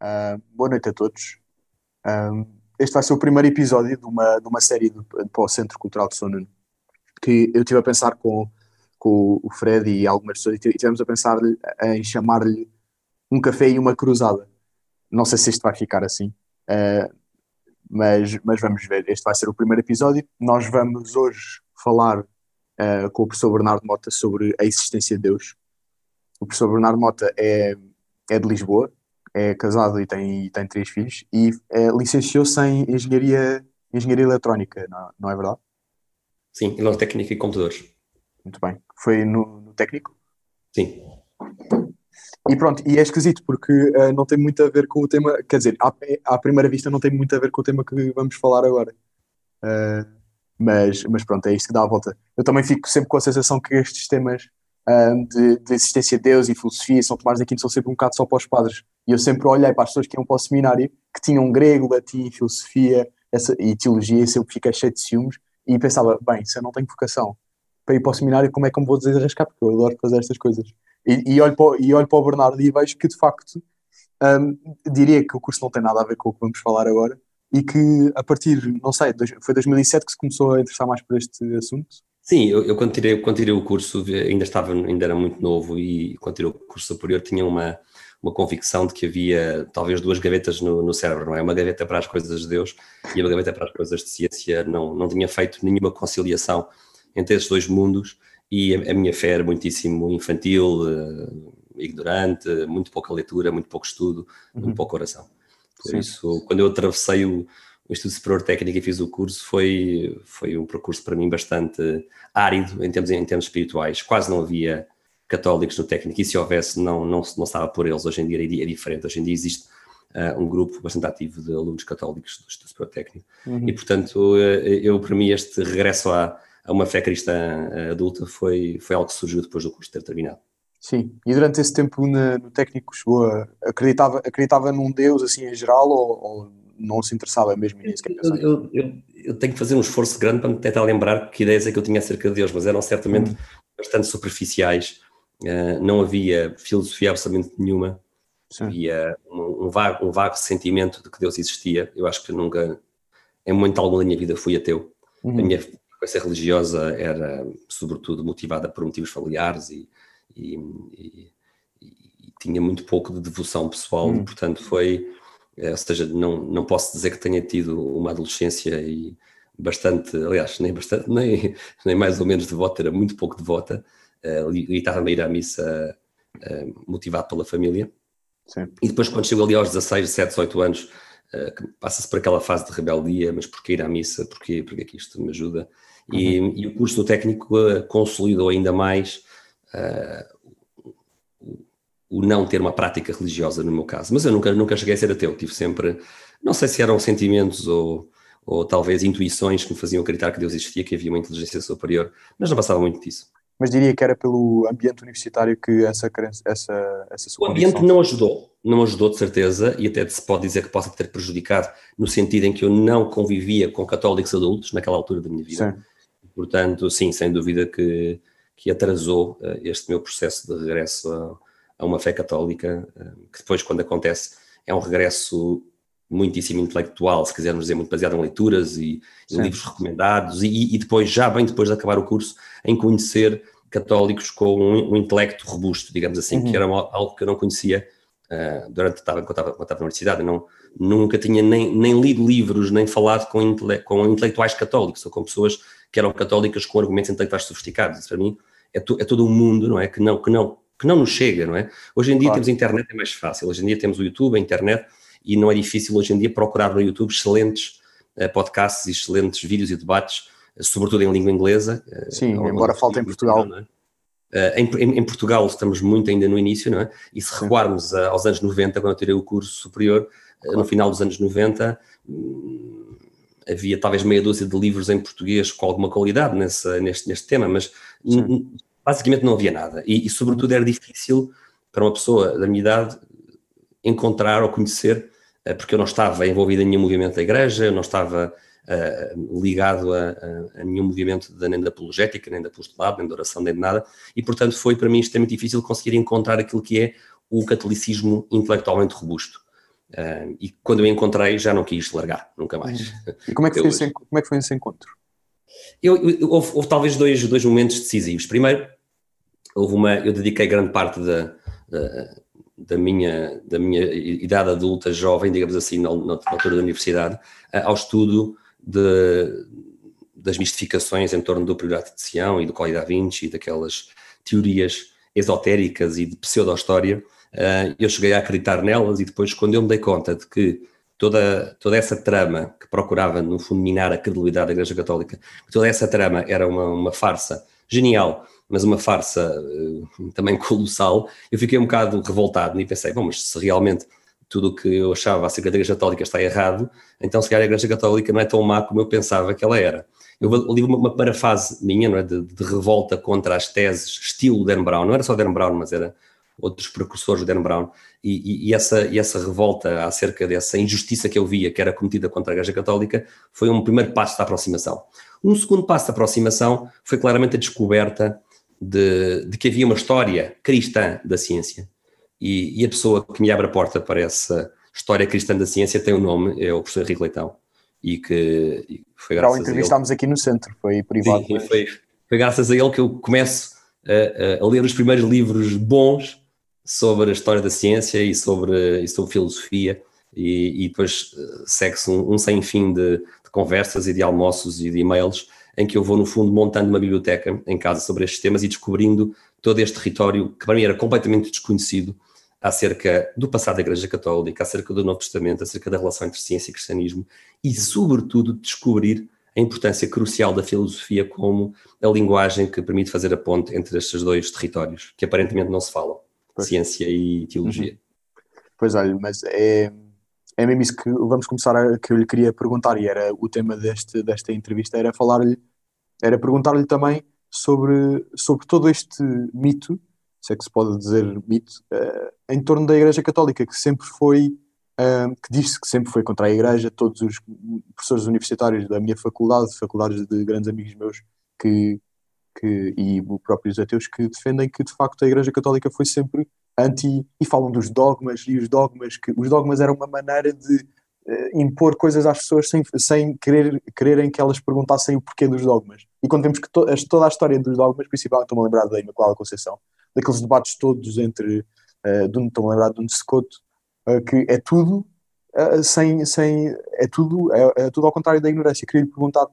Uh, boa noite a todos. Uh, este vai ser o primeiro episódio de uma, de uma série do, para o Centro Cultural de São Nuno, que eu estive a pensar com, com o Fred e algumas pessoas, e estivemos a pensar em chamar-lhe um café e uma cruzada. Não sei se isto vai ficar assim, uh, mas, mas vamos ver. Este vai ser o primeiro episódio. Nós vamos hoje falar com o professor Bernardo Mota sobre a existência de Deus. O professor Bernardo Mota é, é de Lisboa, é casado e tem, tem três filhos e é, licenciou-se em engenharia, engenharia eletrónica, não, não é verdade? Sim, eletrotécnica e computadores. Muito bem. Foi no, no técnico? Sim. E pronto, e é esquisito porque uh, não tem muito a ver com o tema, quer dizer, à, à, primeira vista não tem muito a ver com o tema que vamos falar agora. Uh, mas, mas pronto, é isto que dá a volta. Eu também fico sempre com a sensação que estes temas de, de, existência de Deus e filosofia, São Tomás de Aquino são sempre um bocado só para os padres. E eu sempre olhei para as pessoas que iam para o seminário, que tinham grego, latim, filosofia essa, e teologia, e sempre fiquei cheio de ciúmes, e pensava, bem, se eu não tenho vocação para ir para o seminário, como é que eu me vou desenrascar? Porque eu adoro fazer estas coisas. E, e, olho, para, e olho para o Bernardo e vejo que, de facto, um, diria que o curso não tem nada a ver com o que vamos falar agora, e que a partir, não sei, foi 2007 que se começou a interessar mais por este assunto, Sim, eu, eu quando, tirei, quando tirei o curso ainda estava, ainda era muito novo e quando tirei o curso superior tinha uma, uma convicção de que havia talvez duas gavetas no, no cérebro, não é? Uma gaveta para as coisas de Deus e uma gaveta para as coisas de ciência. Não, não tinha feito nenhuma conciliação entre esses dois mundos e a, a minha fé era muitíssimo infantil, uh, ignorante, muito pouca leitura, muito pouco estudo, uhum. muito pouca oração. Por Sim. isso, quando eu atravessei o, o Instituto Superior Técnico e fiz o curso, foi, foi um percurso para mim bastante árido em termos, em termos espirituais. Quase não havia católicos no técnico e se houvesse, não, não, não estava por eles. Hoje em dia é, diferente. Hoje em dia existe uh, um grupo bastante ativo de alunos católicos do Instituto Superior Técnico. Uhum. E, portanto, uh, eu, para mim, este regresso a, a uma fé cristã uh, adulta foi, foi algo que surgiu depois do curso ter terminado. Sim, e durante esse tempo no, no técnico chegou a, acreditava, acreditava num Deus assim em geral ou, ou não se interessava mesmo nisso que eu, eu, eu, eu, tenho que fazer um esforço grande para me tentar lembrar que ideias é que eu tinha acerca de Deus, mas eram certamente hum. bastante superficiais. Uh, não havia filosofia absolutamente nenhuma. Sim. Havia um, um, vago, um vago sentimento de que Deus existia. Eu acho que nunca, em momento algum da minha vida, fui ateu. Uhum. A minha frequência religiosa era, sobretudo, motivada por motivos familiares e, e, e, e tinha muito pouco de devoção pessoal, uhum. portanto, foi é, ou seja, não, não posso dizer que tenha tido uma adolescência e bastante, aliás, nem bastante, nem, nem mais ou menos devota, era muito pouco devota, e estava a ir à missa uh, motivado pela família. Sim. E depois, quando chego ali aos 16, 17, 18 anos, uh, passa-se por aquela fase de rebeldia, mas porquê ir à missa? Porquê? Porque é que isto me ajuda? Uhum. E, e, o curso do técnico consolidou ainda mais o não ter uma prática religiosa no meu caso. Mas eu nunca, nunca cheguei a ser ateu, tive sempre, não sei se eram sentimentos ou, ou talvez intuições que me faziam acreditar que Deus existia, que havia uma inteligência superior, mas não passava muito disso. Mas diria que era pelo ambiente universitário que essa essa, essa sua O ambiente não ajudou, não ajudou de certeza, e até se pode dizer que possa ter prejudicado no sentido em que eu não convivia com católicos adultos naquela altura da minha vida. Sim. Portanto, sim, sem dúvida que, que atrasou uh, este meu processo de regresso a, a uma fé católica, eh, que depois, quando acontece, é um regresso muitíssimo intelectual, se quisermos dizer, muito baseado em leituras e, em livros recomendados, e, e, depois, já bem depois de acabar o curso, em conhecer católicos com um, um intelecto robusto, digamos assim, uhum. que era algo que eu não conhecia uh, durante estava, quando, estava, quando estava na universidade. Eu não, nunca tinha nem, nem lido livros, nem falado com, intele, com intelectuais católicos, ou com pessoas que eram católicas com argumentos intelectuais sofisticados. Isso para mim é, to, é todo um mundo, não é? Que não, que não, que não nos chega, não é? Hoje em dia claro. temos internet, é mais fácil. Hoje em dia temos o YouTube, a internet, e não é difícil hoje em dia procurar no YouTube excelentes uh, podcasts e excelentes vídeos e debates, uh, sobretudo em língua inglesa. Uh, Sim, embora falte em Portugal. É? Em, em, em, Portugal estamos muito ainda no início, não é? E se recuarmos aos anos 90, quando eu tirei o curso superior, claro. no final dos anos 90, hum, havia talvez meia dúzia de livros em português com alguma qualidade nesse, neste, neste tema, mas basicamente não havia nada. E, e, sobretudo, era difícil para uma pessoa da minha idade encontrar ou conhecer, eh, porque eu não estava envolvido em nenhum movimento da igreja, eu não estava uh, ligado a, a, nenhum movimento de, nem da apologética, nem da apostolado, nem da oração, nem de nada, e portanto foi para mim extremamente difícil conseguir encontrar aquilo que é o catolicismo intelectualmente robusto. Uh, e quando eu encontrei, já não quis largar, nunca mais. E como é que, foi esse, como é que foi esse encontro? Eu, eu, houve, houve, talvez dois, dois momentos decisivos. Primeiro, houve uma, eu dediquei grande parte da, da, da, minha, da minha idade adulta, jovem, digamos assim, na, na altura da universidade, ao estudo de, das mistificações em torno do período de Sião e do Código da Vinci e daquelas teorias esotéricas e de pseudo-história uh, eu cheguei a acreditar nelas e depois, quando eu me dei conta de que toda, toda essa trama que procurava, no fundo, minar a credibilidade da Igreja Católica, toda essa trama era uma, uma farsa genial, mas uma farsa uh, também colossal, eu fiquei um bocado revoltado e pensei, bom, mas se realmente tudo o que eu achava acerca da Igreja Católica está errado, então se calhar a Igreja Católica não é tão má como eu pensava que ela era. Eu li uma, uma parafase minha, não é, de, de, revolta contra as teses estilo Dan Brown, não era só Dan Brown, mas era outros precursores do Dan Brown, e, e, e, essa, e essa revolta acerca dessa injustiça que eu via que era cometida contra a Igreja Católica foi um primeiro passo da aproximação. Um segundo passo da aproximação foi claramente a descoberta de, de que havia uma história cristã da ciência, e, e, a pessoa que me abre a porta para essa história cristã da ciência tem o um nome, é o professor Henrique Leitão, e que e foi graças Já o entrevistámos aqui no centro, foi privado. Sim, foi, foi graças a ele que eu começo a, a ler os primeiros livros bons sobre a história da ciência e sobre, e sobre filosofia, e, e depois eh, segue-se um, um, sem fim de, de, conversas e de almoços e de e-mails, em que eu vou, no fundo, montando uma biblioteca em casa sobre estes temas e descobrindo todo este território que para mim era completamente desconhecido acerca do passado da Igreja Católica, acerca do Novo Testamento, acerca da relação entre ciência e cristianismo e, sobretudo, descobrir a importância crucial da filosofia como a linguagem que permite fazer a ponte entre estes dois territórios, que aparentemente não se falam pois. ciência e teologia. Uhum. Pois olha, mas é, é mesmo isso que vamos começar a, que eu lhe queria perguntar, e era o tema deste, desta entrevista, era falar-lhe, era perguntar-lhe também sobre, sobre todo este mito, se é que se pode dizer mito, uh, em torno da Igreja Católica, que sempre foi, uh, que disse que sempre foi contra a Igreja, todos os professores universitários da minha faculdade, faculdades de grandes amigos meus, que que, e os próprios ateus que defendem que de facto a Igreja Católica foi sempre anti e falam dos dogmas e os dogmas que os dogmas eram uma maneira de impor coisas às pessoas sem, sem querer, quererem que elas perguntassem o porquê dos dogmas. E quando vemos que to, toda a história dos dogmas, principalmente estou-me a lembrar da Imaculada Conceição, daqueles debates todos entre, uh, estou-me a lembrar de um Secoto, uh, que é tudo uh, sem, sem, é tudo, é, é, tudo ao contrário da ignorância. Queria lhe perguntar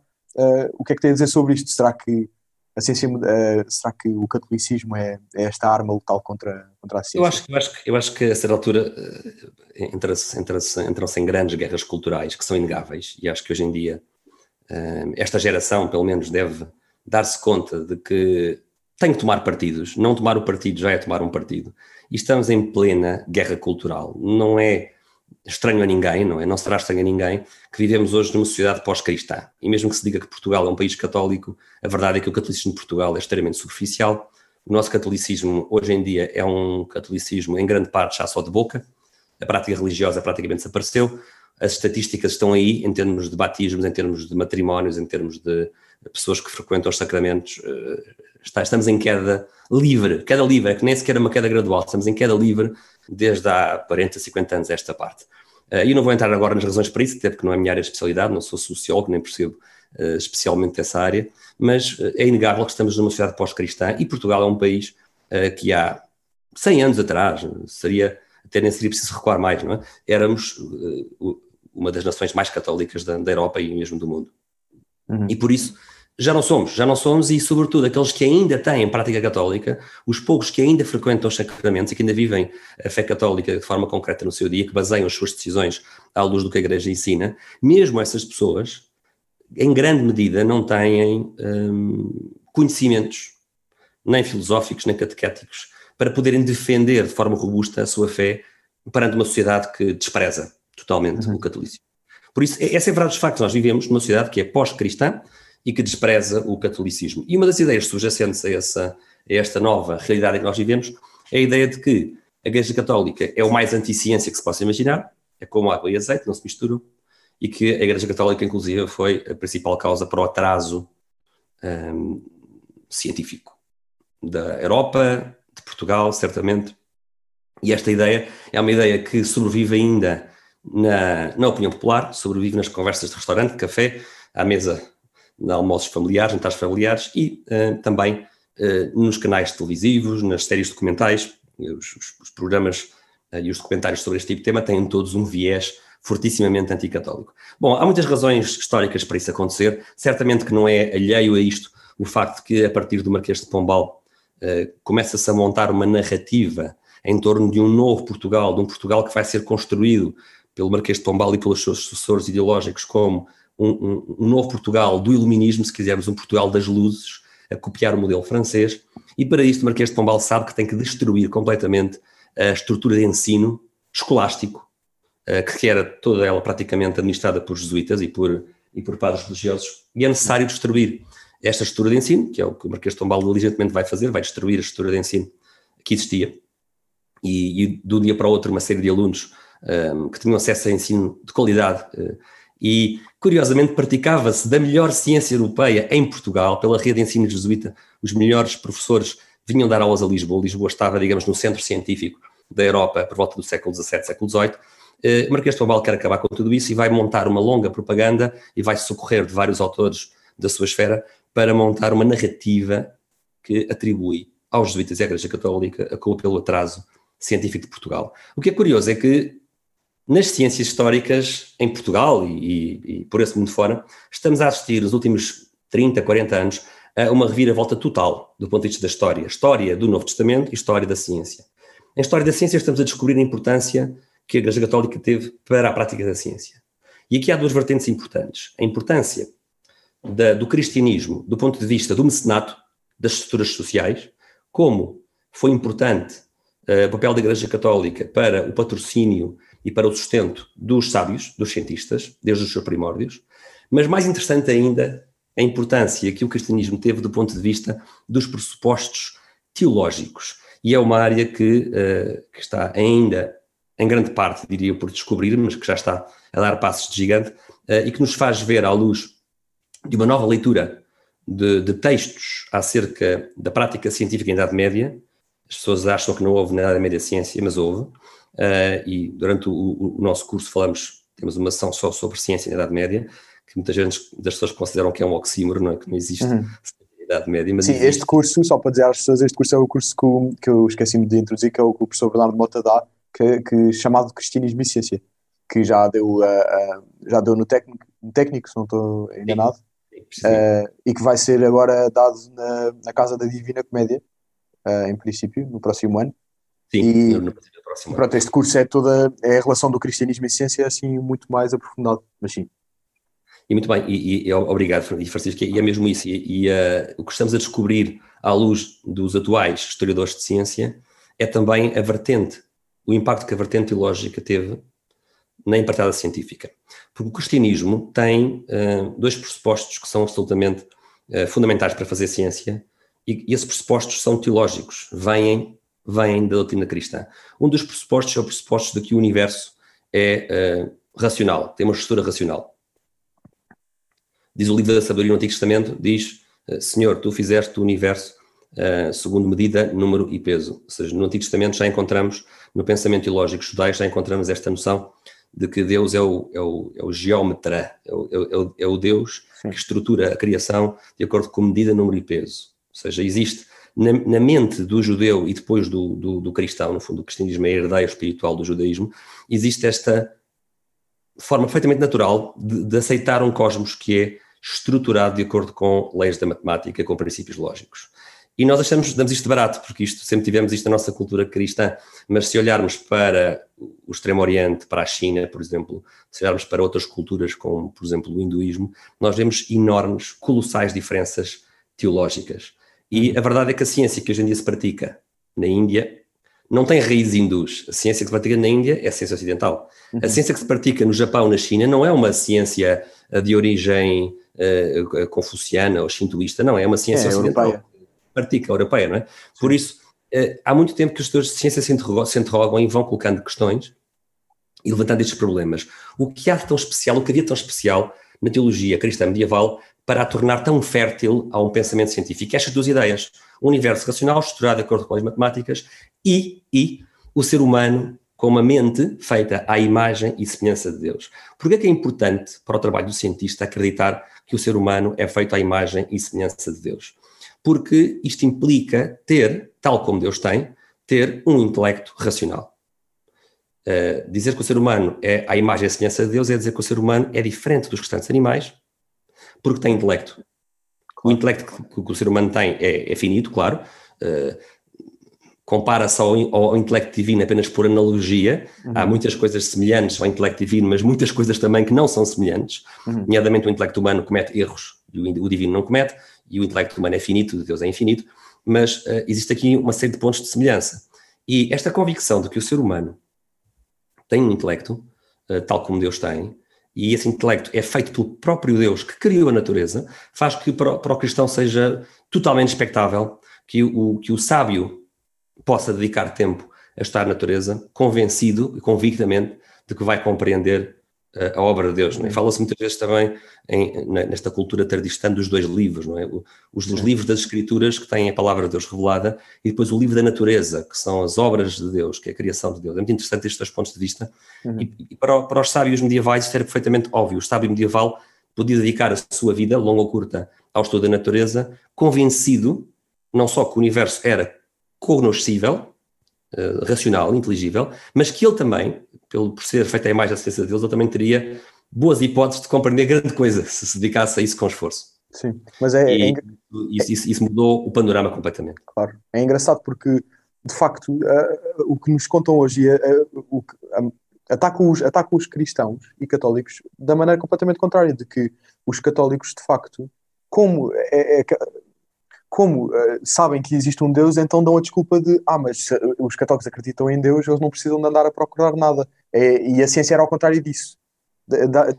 o que é que tem a dizer sobre isto. Será que a ciência, uh, será que o catolicismo é, é, esta arma letal contra, contra a ciência? Eu acho, eu acho, eu acho que a certa altura uh, entram-se entra entra em grandes guerras culturais que são inegáveis e acho que hoje em dia uh, esta geração, pelo menos, deve dar-se conta de que tem que tomar partidos. Não tomar o partido já é tomar um partido. E estamos em plena guerra cultural. Não é estranho a ninguém, não é? Não será estranho a ninguém que vivemos hoje numa sociedade pós-cristã. E mesmo que se diga que Portugal é um país católico, a verdade é que o catolicismo de Portugal é extremamente superficial. O nosso catolicismo, hoje em dia, é um catolicismo, em grande parte, já só de boca. A prática religiosa praticamente desapareceu. As estatísticas estão aí, em termos de batismos, em termos de matrimónios, em termos de pessoas que frequentam os sacramentos. Eh, estamos em queda livre. Queda livre, é que nem sequer é uma queda gradual. Estamos em queda livre desde há 40, 50 anos esta parte. Eh, e não vou entrar agora nas razões para isso, até porque não é a minha área de especialidade, não sou sociólogo, nem percebo uh, especialmente essa área, mas uh, é inegável que estamos numa sociedade pós-cristã e Portugal é um país que há 100 anos atrás, seria, até nem seria preciso recuar mais, não é? Éramos uma das nações mais católicas da, da Europa e mesmo do mundo. Uhum. E por isso já não somos, já não somos, e sobretudo aqueles que ainda têm prática católica, os poucos que ainda frequentam os sacramentos e que ainda vivem a fé católica de forma concreta no seu dia, que baseiam as suas decisões à luz do que a Igreja ensina, mesmo essas pessoas, em grande medida, não têm hum, conhecimentos, nem filosóficos, nem catequéticos, para poderem defender de forma robusta a sua fé perante uma sociedade que despreza totalmente uhum. o catolicismo. Por isso, essa é a verdade dos factos. Nós vivemos numa sociedade que é pós-cristã, e que despreza o catolicismo. E uma das ideias subjacentes a, essa, a esta nova realidade em que nós vivemos é a ideia de que a Igreja Católica é o mais anti-ciência que se possa imaginar, é como água e azeite, não se misturam, e que a Igreja Católica, inclusive, foi a principal causa para o atraso um, científico da Europa, de Portugal, certamente. E esta ideia é uma ideia que sobrevive ainda na, na opinião popular, sobrevive nas conversas de restaurante, café, à mesa almoços familiares, jantares familiares e uh, também uh, nos canais televisivos, nas séries documentais, os, os, os programas uh, e os documentários sobre este tipo de tema têm todos um viés fortissimamente anticatólico. Bom, há muitas razões históricas para isso acontecer, certamente que não é alheio a isto o facto de que a partir do Marquês de Pombal começa-se a montar uma narrativa em torno de um novo Portugal, de um Portugal que vai ser construído pelo Marquês de Pombal e pelos seus sucessores ideológicos como um, um, novo Portugal do iluminismo, se quisermos, um Portugal das luzes, a copiar o modelo francês, e para isto Marquês de Pombal sabe que tem que destruir completamente a estrutura de ensino escolástico, eh, que era toda ela praticamente administrada por jesuítas e por, e por padres religiosos, e é necessário destruir esta estrutura de ensino, que é o que o Marquês de Pombal diligentemente vai fazer, vai destruir a estrutura de ensino que existia, e, e um dia para o outro uma série de alunos um, que tinham acesso a ensino de qualidade. Uh, e, curiosamente, praticava-se da melhor ciência europeia em Portugal, pela rede de ensino jesuíta. Os melhores professores vinham dar aulas a Lisboa. Lisboa estava, digamos, no centro científico da Europa por volta do século XVII, século XVIII. Uh, Marquês de Pombal quer acabar com tudo isso e vai montar uma longa propaganda e vai socorrer de vários autores da sua esfera para montar uma narrativa que atribui aos jesuítas e à Igreja Católica a culpa pelo atraso científico de Portugal. O que é curioso é que nas ciências históricas em Portugal e, e, e, por esse mundo fora, estamos a assistir nos últimos 30, 40 anos a uma reviravolta total do ponto de vista da história. História do Novo Testamento e história da ciência. Em história da ciência estamos a descobrir a importância que a Igreja Católica teve para a prática da ciência. E aqui há duas vertentes importantes. A importância da, do cristianismo do ponto de vista do mecenato, das estruturas sociais, como foi importante uh, o papel da Igreja Católica para o patrocínio e para o sustento dos sábios, dos cientistas, desde os seus primórdios, mas mais interessante ainda a importância que o cristianismo teve do ponto de vista dos pressupostos teológicos. E é uma área que, uh, que está ainda, em grande parte, diria por descobrir, mas que já está a dar passos de gigante, uh, e que nos faz ver, à luz de uma nova leitura de, de textos acerca da prática científica em Idade Média, as pessoas acham que não houve na Idade Média ciência, mas houve, Uh, e durante o, o, nosso curso falamos, temos uma sessão só sobre ciência na Idade Média, que muitas vezes das pessoas consideram que é um oxímoro, não é? Que não existe uhum. Idade Média. Mas Sim, existe. este curso, só para dizer às pessoas, este curso é o curso que, eu, que eu esqueci-me de introduzir, que é o que o professor Bernardo Mota dá, que, que chamado Cristianismo e Ciência, que já deu, uh, uh, já deu no técnico, no técnico, se não estou enganado, uh, e que vai ser agora dado na, na Casa da Divina Comédia, em princípio, no próximo ano. Sim, e, no, Pronto, este curso é toda é a relação do cristianismo e ciência assim muito mais aprofundado, mas sim. E muito bem, e, e obrigado, Francisco, e é mesmo isso. E, e uh, o que estamos a descobrir à luz dos atuais historiadores de ciência é também a vertente, o impacto que a vertente teológica teve na empreitada científica. Porque o cristianismo tem uh, dois pressupostos que são absolutamente uh, fundamentais para fazer ciência, e, e esses pressupostos são teológicos, vêm vêm da doutrina cristã. Um dos pressupostos é o pressuposto de que o universo é uh, racional, tem uma estrutura racional. Diz o livro da sabedoria no Antigo Testamento, diz, uh, Senhor, tu fizeste o universo uh, segundo medida, número e peso. Ou seja, no Antigo Testamento já encontramos, no pensamento teológico judaico, já encontramos esta noção de que Deus é o, é o, é o geómetra, é o, é o, é o Deus Sim. que estrutura a criação de acordo com medida, número e peso. Ou seja, existe na, na, mente do judeu e depois do, do, do, cristão, no fundo, o cristianismo é herdeiro espiritual do judaísmo, existe esta forma perfeitamente natural de, de, aceitar um cosmos que é estruturado de acordo com leis da matemática, com princípios lógicos. E nós achamos, damos isto barato, porque isto, sempre tivemos isto na nossa cultura cristã, mas se olharmos para o Extremo Oriente, para a China, por exemplo, se olharmos para outras culturas, como, por exemplo, o hinduísmo, nós vemos enormes, colossais diferenças teológicas. E a verdade é que a ciência que hoje em dia se pratica na Índia não tem raiz hindus. A ciência que se pratica na Índia é a ciência ocidental. Uhum. A ciência que se pratica no Japão, na China, não é uma ciência eh, de origem uh, confuciana ou shintoísta, não, é uma ciência é, ocidental. Europeia. Pratica, europeia, não é? Por isso, uh, há muito tempo que os estudos de ciência se interrogam, se interrogam e vão colocando questões e levantando estes problemas. O que há de tão especial, o que havia tão especial na teologia cristã medieval para a tornar tão fértil a um pensamento científico. Estas duas ideias, o universo racional estruturado de acordo com as matemáticas e, e o ser humano com uma mente feita à imagem e semelhança de Deus. Por que é importante para o trabalho do cientista acreditar que o ser humano é feito à imagem e semelhança de Deus? Porque isto implica ter, tal como Deus tem, ter um intelecto racional. Uh, dizer que o ser humano é à imagem e semelhança de Deus é dizer que o ser humano é diferente dos restantes animais porque tem intelecto. O intelecto que, que o ser humano tem é, é finito, claro. Uh, compara-se ao, ao, intelecto divino apenas por analogia. Uhum. Há muitas coisas semelhantes ao intelecto divino, mas muitas coisas também que não são semelhantes. Uhum. Nomeadamente, o intelecto humano comete erros e o, o, divino não comete, e o intelecto humano é finito, Deus é infinito. Mas uh, existe aqui uma série de pontos de semelhança. E esta convicção de que o ser humano tem um intelecto, uh, tal como Deus tem, e esse intelecto é feito pelo próprio Deus que criou a natureza, faz que para, o cristão seja totalmente expectável que o, que o sábio possa dedicar tempo a estar na natureza, convencido e convictamente de que vai compreender a obra de Deus. É? Fala-se muitas vezes também em, nesta cultura tardistã dos dois livros, não é? Os, os livros das Escrituras que têm a palavra de Deus revelada e depois o livro da natureza, que são as obras de Deus, que é a criação de Deus. É muito interessante estes dois pontos de vista. Uhum. E, e para, para, os sábios medievais isto era perfeitamente óbvio. O sábio medieval podia dedicar a sua vida, longa ou curta, ao estudo da natureza, convencido não só que o universo era cognoscível, uh, racional, inteligível, mas que ele também, pelo, por ser feito a imagem da ciência de Deus, ele também teria boas hipóteses de compreender grande coisa se se dedicasse a isso com esforço. Sim, mas é, e, é isso, isso, isso, mudou o panorama completamente. Claro, é engraçado porque, de facto, uh, o que nos contam hoje é, uh, o que, um, atacam, os, atacam os cristãos e católicos da maneira completamente contrária, de que os católicos, de facto, como é, é, como uh, sabem que existe um Deus, então dão a desculpa de ah, mas os católicos acreditam em Deus, eles não precisam de andar a procurar nada. É, e a ciência era ao contrário disso.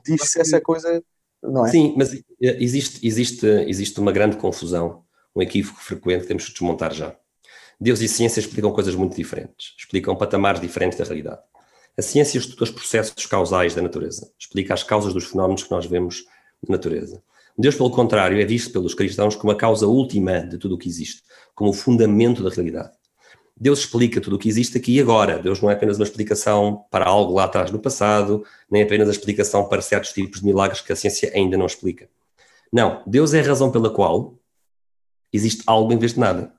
Diz-se essa coisa, não é? Sim, mas existe, existe, existe uma grande confusão, um equívoco frequente que temos que desmontar já. Deus e ciência explicam coisas muito diferentes, explicam patamares diferentes da realidade. A ciência estuda os processos causais da natureza, explica as causas dos fenómenos que nós vemos na natureza. Deus, pelo contrário, é visto pelos cristãos como a causa última de tudo o que existe, como o fundamento da realidade. Deus explica tudo o que existe aqui e agora. Deus não é apenas uma explicação para algo lá atrás no passado, nem apenas a explicação para certos tipos de milagres que a ciência ainda não explica. Não, Deus é a razão pela qual existe algo em vez de nada.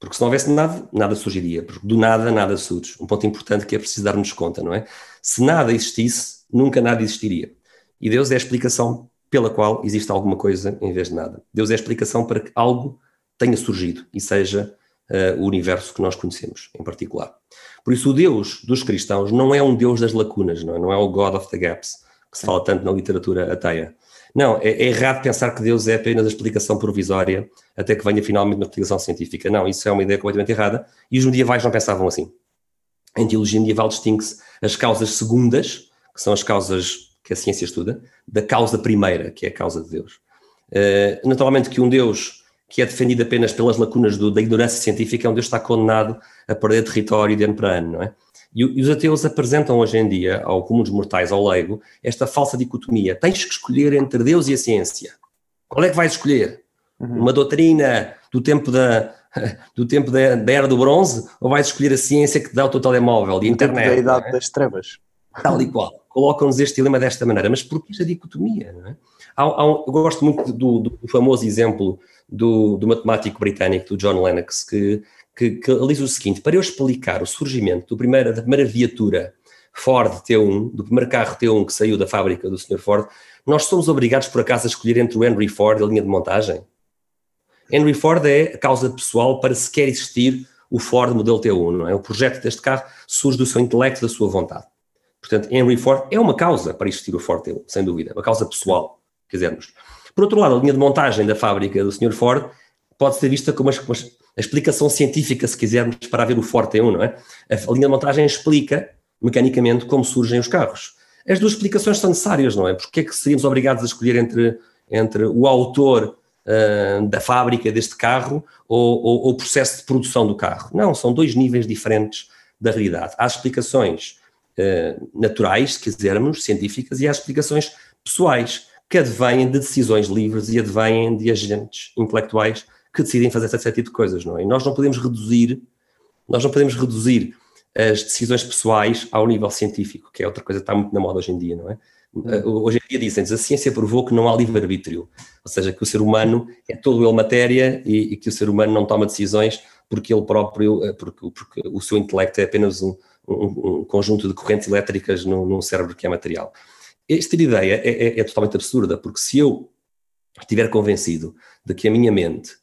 Porque se não houvesse nada, nada surgiria. Porque do nada, nada surge. Um ponto importante que é preciso darmos conta, não é? Se nada existisse, nunca nada existiria. E Deus é a explicação pela qual existe alguma coisa em vez de nada. Deus é a explicação para que algo tenha surgido e seja uh, o universo que nós conhecemos, em particular. Por isso, o Deus dos cristãos não é um Deus das lacunas, não é, não é o God of the Gaps, que se fala tanto na literatura ateia. Não, é, é, errado pensar que Deus é apenas a explicação provisória até que venha finalmente uma explicação científica. Não, isso é uma ideia completamente errada e os medievais não pensavam assim. Em teologia medieval distingue-se as causas segundas, que são as causas que a ciência estuda, da causa primeira, que é a causa de Deus. Uh, naturalmente que um Deus que é defendido apenas pelas lacunas do, da ignorância científica é um Deus que está condenado a perder território de ano para ano, não é? E, e, os ateus apresentam hoje em dia, ao comum dos mortais, ao leigo, esta falsa dicotomia. Tens que escolher entre Deus e a ciência. Qual é que vais escolher? Uhum. Uma doutrina do tempo da, do tempo da, da, era do bronze ou vais escolher a ciência que te dá o teu telemóvel e a internet? Da idade é? das trevas. Tal e qual colocam-nos este dilema desta maneira. Mas porquê esta dicotomia? É? Há, há um, eu gosto muito do, do famoso exemplo do, do, matemático britânico, do John Lennox, que, que, que diz o seguinte: para eu explicar o surgimento do primeiro, da primeira viatura Ford T1, do primeiro carro T1 que saiu da fábrica do Sr. Ford, nós somos obrigados por acaso a escolher entre o Henry Ford e a linha de montagem? Henry Ford é a causa pessoal para sequer existir o Ford modelo T1, não é? O projeto deste carro surge do seu intelecto, da sua vontade. Portanto, Henry Ford é uma causa para existir o Ford Tail, sem dúvida, uma causa pessoal, quisermos. Por outro lado, a linha de montagem da fábrica do Sr. Ford pode ser vista como a explicação científica, se quisermos, para haver o Ford T1, não é? A, linha de montagem explica, mecanicamente, como surgem os carros. As duas explicações são necessárias, não é? Porque é que seríamos obrigados a escolher entre, entre o autor uh, da fábrica deste carro ou, ou o processo de produção do carro? Não, são dois níveis diferentes da realidade. Há explicações uh, naturais, se quisermos, científicas, e há explicações pessoais, que advêm de decisões livres e advêm de agentes intelectuais que decidem fazer esse tipo de coisas, não é? E nós não podemos reduzir, nós não podemos reduzir as decisões pessoais ao nível científico, que é outra coisa que está muito na moda hoje em dia, não é? Uhum. Hoje em dia dizem-nos a ciência provou que não há livre-arbítrio, ou seja, que o ser humano é todo ele matéria e, e, que o ser humano não toma decisões porque ele próprio, eh, porque, porque o seu intelecto é apenas um, um, um conjunto de correntes elétricas num, num, cérebro que é material. Esta ideia é, é, é totalmente absurda, porque se eu estiver convencido de que a minha mente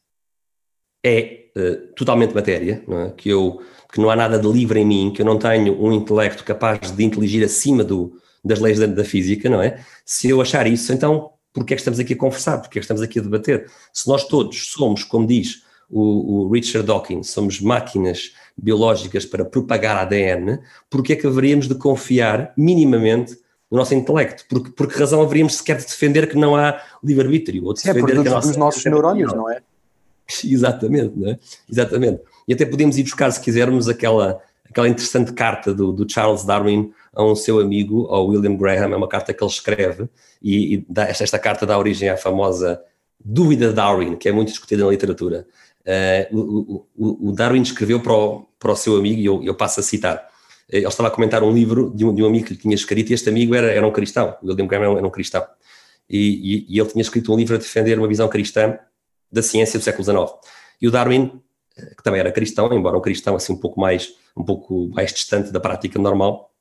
é uh, totalmente matéria, não é? que, eu, que não há nada de livre em mim, que eu não tenho um intelecto capaz de inteligir acima do, das leis da, da, física, não é? Se eu achar isso, então porquê é que estamos aqui a conversar? Porquê é que estamos aqui a debater? Se nós todos somos, como diz o, o Richard Dawkins, somos máquinas biológicas para propagar ADN, porquê é que haveríamos de confiar minimamente no nosso intelecto? Por, por que razão haveríamos sequer de defender que não há livre-arbítrio? Ou de é, defender que a nossa os nossos neurónios, não é? Exatamente, não é? Exatamente. E até podemos ir buscar, se quisermos, aquela, aquela interessante carta do, do Charles Darwin a um seu amigo, ao William Graham, é uma carta que ele escreve, e, e dá, esta, esta carta dá origem à famosa dúvida de Darwin, que é muito discutida na literatura. Uh, o, o, o, Darwin escreveu para o, para o seu amigo, e eu, eu passo a citar. Ele estava a comentar um livro de um, de um amigo que lhe tinha escrito, e este amigo era, era um cristão, o William Graham era um cristão. E, e, e, ele tinha escrito um livro a defender uma visão cristã da ciência do século XIX. E o Darwin, eh, que também era cristão, embora um cristão assim um pouco mais, um pouco mais distante da prática normal,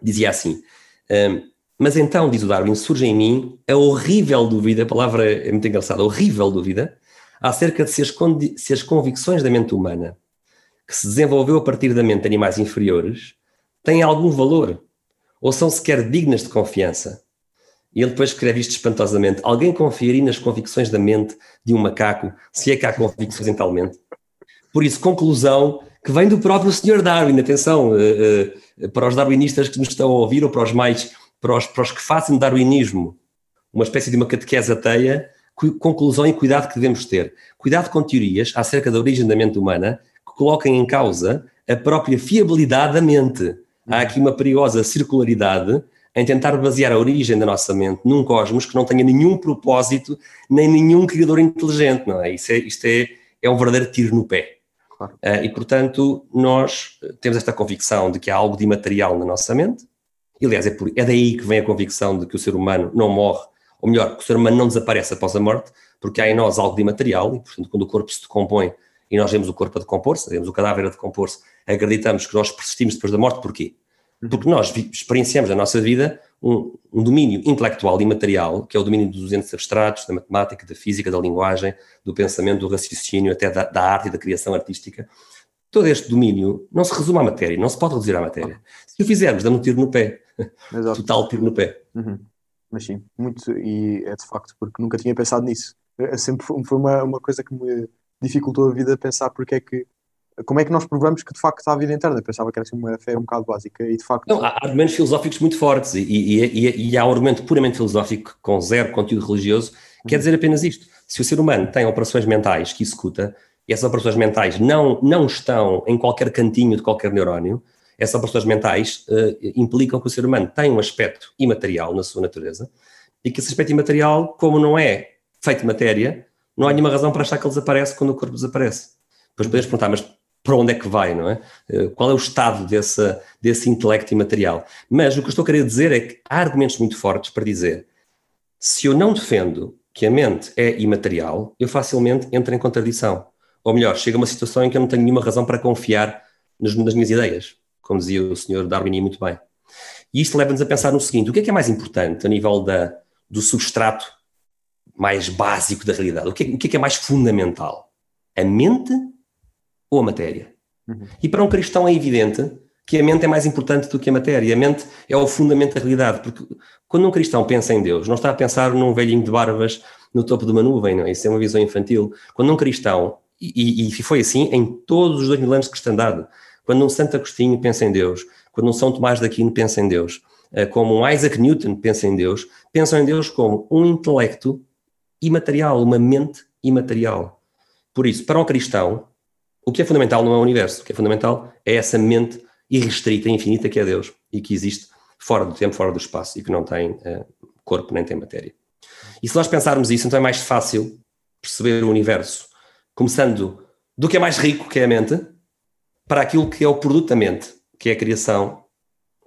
dizia assim: um, Mas então, diz o Darwin, surge em mim a horrível dúvida, a palavra é muito engraçada, horrível dúvida, acerca de se as, se as convicções da mente humana, que se desenvolveu a partir da mente de animais inferiores, têm algum valor ou são sequer dignas de confiança. E ele depois escreve isto espantosamente: Alguém confiaria nas convicções da mente de um macaco, se é que há convicções em tal mente? Por isso, conclusão que vem do próprio Sr. Darwin. Atenção, uh, uh, para os darwinistas que nos estão a ouvir, ou para os mais, para os, para os que fazem darwinismo uma espécie de uma catequese ateia, conclusão e cuidado que devemos ter. Cuidado com teorias acerca da origem da mente humana que coloquem em causa a própria fiabilidade da mente. Há aqui uma perigosa circularidade em tentar basear a origem da nossa mente num cosmos que não tenha nenhum propósito, nem nenhum criador inteligente, não é? Isso é, isto é, é um verdadeiro tiro no pé. Claro. Uh, e, portanto, nós temos esta convicção de que há algo de imaterial na nossa mente, e, aliás, é, por, é daí que vem a convicção de que o ser humano não morre, ou melhor, que o ser humano não desaparece após a morte, porque há em nós algo de imaterial, e, portanto, quando o corpo se decompõe e nós vemos o corpo a decompor-se, vemos o cadáver a decompor-se, acreditamos que nós persistimos depois da morte, porquê? Porque nós experienciamos na nossa vida um, um, domínio intelectual e material, que é o domínio dos entes abstratos, da matemática, da física, da linguagem, do pensamento, do raciocínio, até da, da arte e da criação artística. Todo este domínio não se resume à matéria, não se pode reduzir à matéria. Se o fizermos, damos um tiro no pé. Exato. Total tiro no pé. Uhum. Mas sim, muito, e é de facto porque nunca tinha pensado nisso. É, sempre foi uma, uma coisa que me dificultou a vida pensar porque é que como é que nós provamos que de facto há a vida interna? Pensava que era assim uma fé um bocado básica e de facto. Não, há argumentos filosóficos muito fortes e, e, e, e há um argumento puramente filosófico com zero conteúdo religioso que quer dizer apenas isto. Se o ser humano tem operações mentais que executa e essas operações mentais não, não estão em qualquer cantinho de qualquer neurónio, essas operações mentais uh, implicam que o ser humano tem um aspecto imaterial na sua natureza e que esse aspecto imaterial, como não é feito de matéria, não há nenhuma razão para achar que ele desaparece quando o corpo desaparece. Depois podes perguntar, mas para onde é que vai, não é? Eh, qual é o estado desse, desse intelecto imaterial? Mas o que eu estou a querer dizer é que há argumentos muito fortes para dizer se eu não defendo que a mente é imaterial, eu facilmente entro em contradição. Ou melhor, chega a uma situação em que eu não tenho nenhuma razão para confiar nas, nas minhas ideias, como dizia o Sr. Darwin muito bem. E isto leva-nos a pensar no seguinte: o que é que é mais importante a nível da, do substrato mais básico da realidade? O que, é, o que é que é mais fundamental? A mente ou a matéria. Uhum. E para um cristão é evidente que a mente é mais importante do que a matéria. A mente é o fundamento da realidade, porque quando um cristão pensa em Deus, não está a pensar num velhinho de barbas no topo de uma nuvem, não é? Isso é uma visão infantil. Quando um cristão, e, e foi assim em todos os dois mil anos de cristandade, quando um Santo Agostinho pensa em Deus, quando um São Tomás de Aquino pensa em Deus, eh, como um Isaac Newton pensa em Deus, pensam em Deus como um intelecto imaterial, uma mente imaterial. Por isso, para um cristão, o que é fundamental não é o universo, o que é fundamental é essa mente irrestrita, infinita que é Deus e que existe fora do tempo, fora do espaço e que não tem uh, corpo nem tem matéria. E se nós pensarmos isso, então é mais fácil perceber o universo, começando do que é mais rico, que é a mente, para aquilo que é o produto da mente, que é a criação,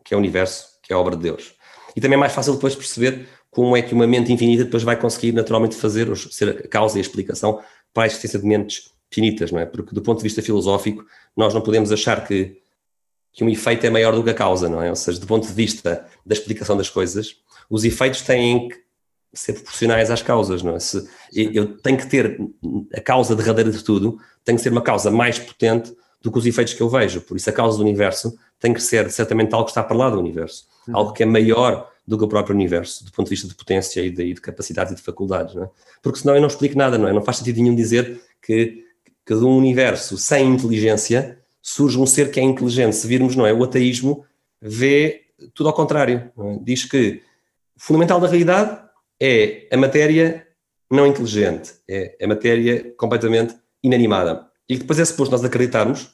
que é o universo, que é a obra de Deus. E também é mais fácil depois perceber como é que uma mente infinita depois vai conseguir naturalmente fazer, ser a causa e a explicação para a existência de mentes finitas, não é? Porque do ponto de vista filosófico, nós não podemos achar que, que um efeito é maior do que a causa, não é? Ou seja, do ponto de vista da explicação das coisas, os efeitos têm que ser proporcionais às causas, não é? Se, eu tenho que ter a causa derradeira de tudo, tem que ser uma causa mais potente do que os efeitos que eu vejo. Por isso, a causa do universo tem que ser certamente algo que está para lá do universo, uhum. algo que é maior do que o próprio universo, do ponto de vista de potência e de, e de capacidade e de faculdades, não é? Porque senão eu não explico nada, não é? Não faz sentido nenhum dizer que, que de um universo sem inteligência surge um ser que é inteligente. Se virmos, não é? O ateísmo vê tudo ao contrário. É? Diz que o fundamental da realidade é a matéria não inteligente, é a matéria completamente inanimada. E depois é suposto nós acreditarmos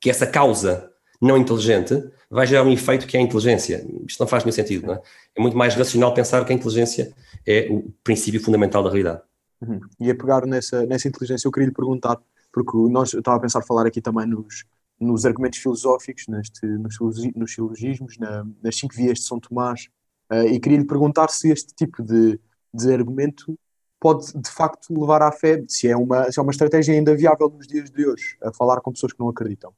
que essa causa não inteligente vai gerar um efeito que é a inteligência. Isto não faz nenhum sentido, não é? É muito mais racional pensar que a inteligência é o princípio fundamental da realidade. Uhum. E a pegar nessa, nessa inteligência, eu queria lhe perguntar, porque nós, eu estava a pensar falar aqui também nos, nos argumentos filosóficos, neste, nos, nos silogismos, na, nas cinco vias de São Tomás, uh, e queria lhe perguntar se este tipo de, de argumento pode de facto levar à fé, se é, uma, se é uma estratégia ainda viável nos dias de hoje, a falar com pessoas que não acreditam.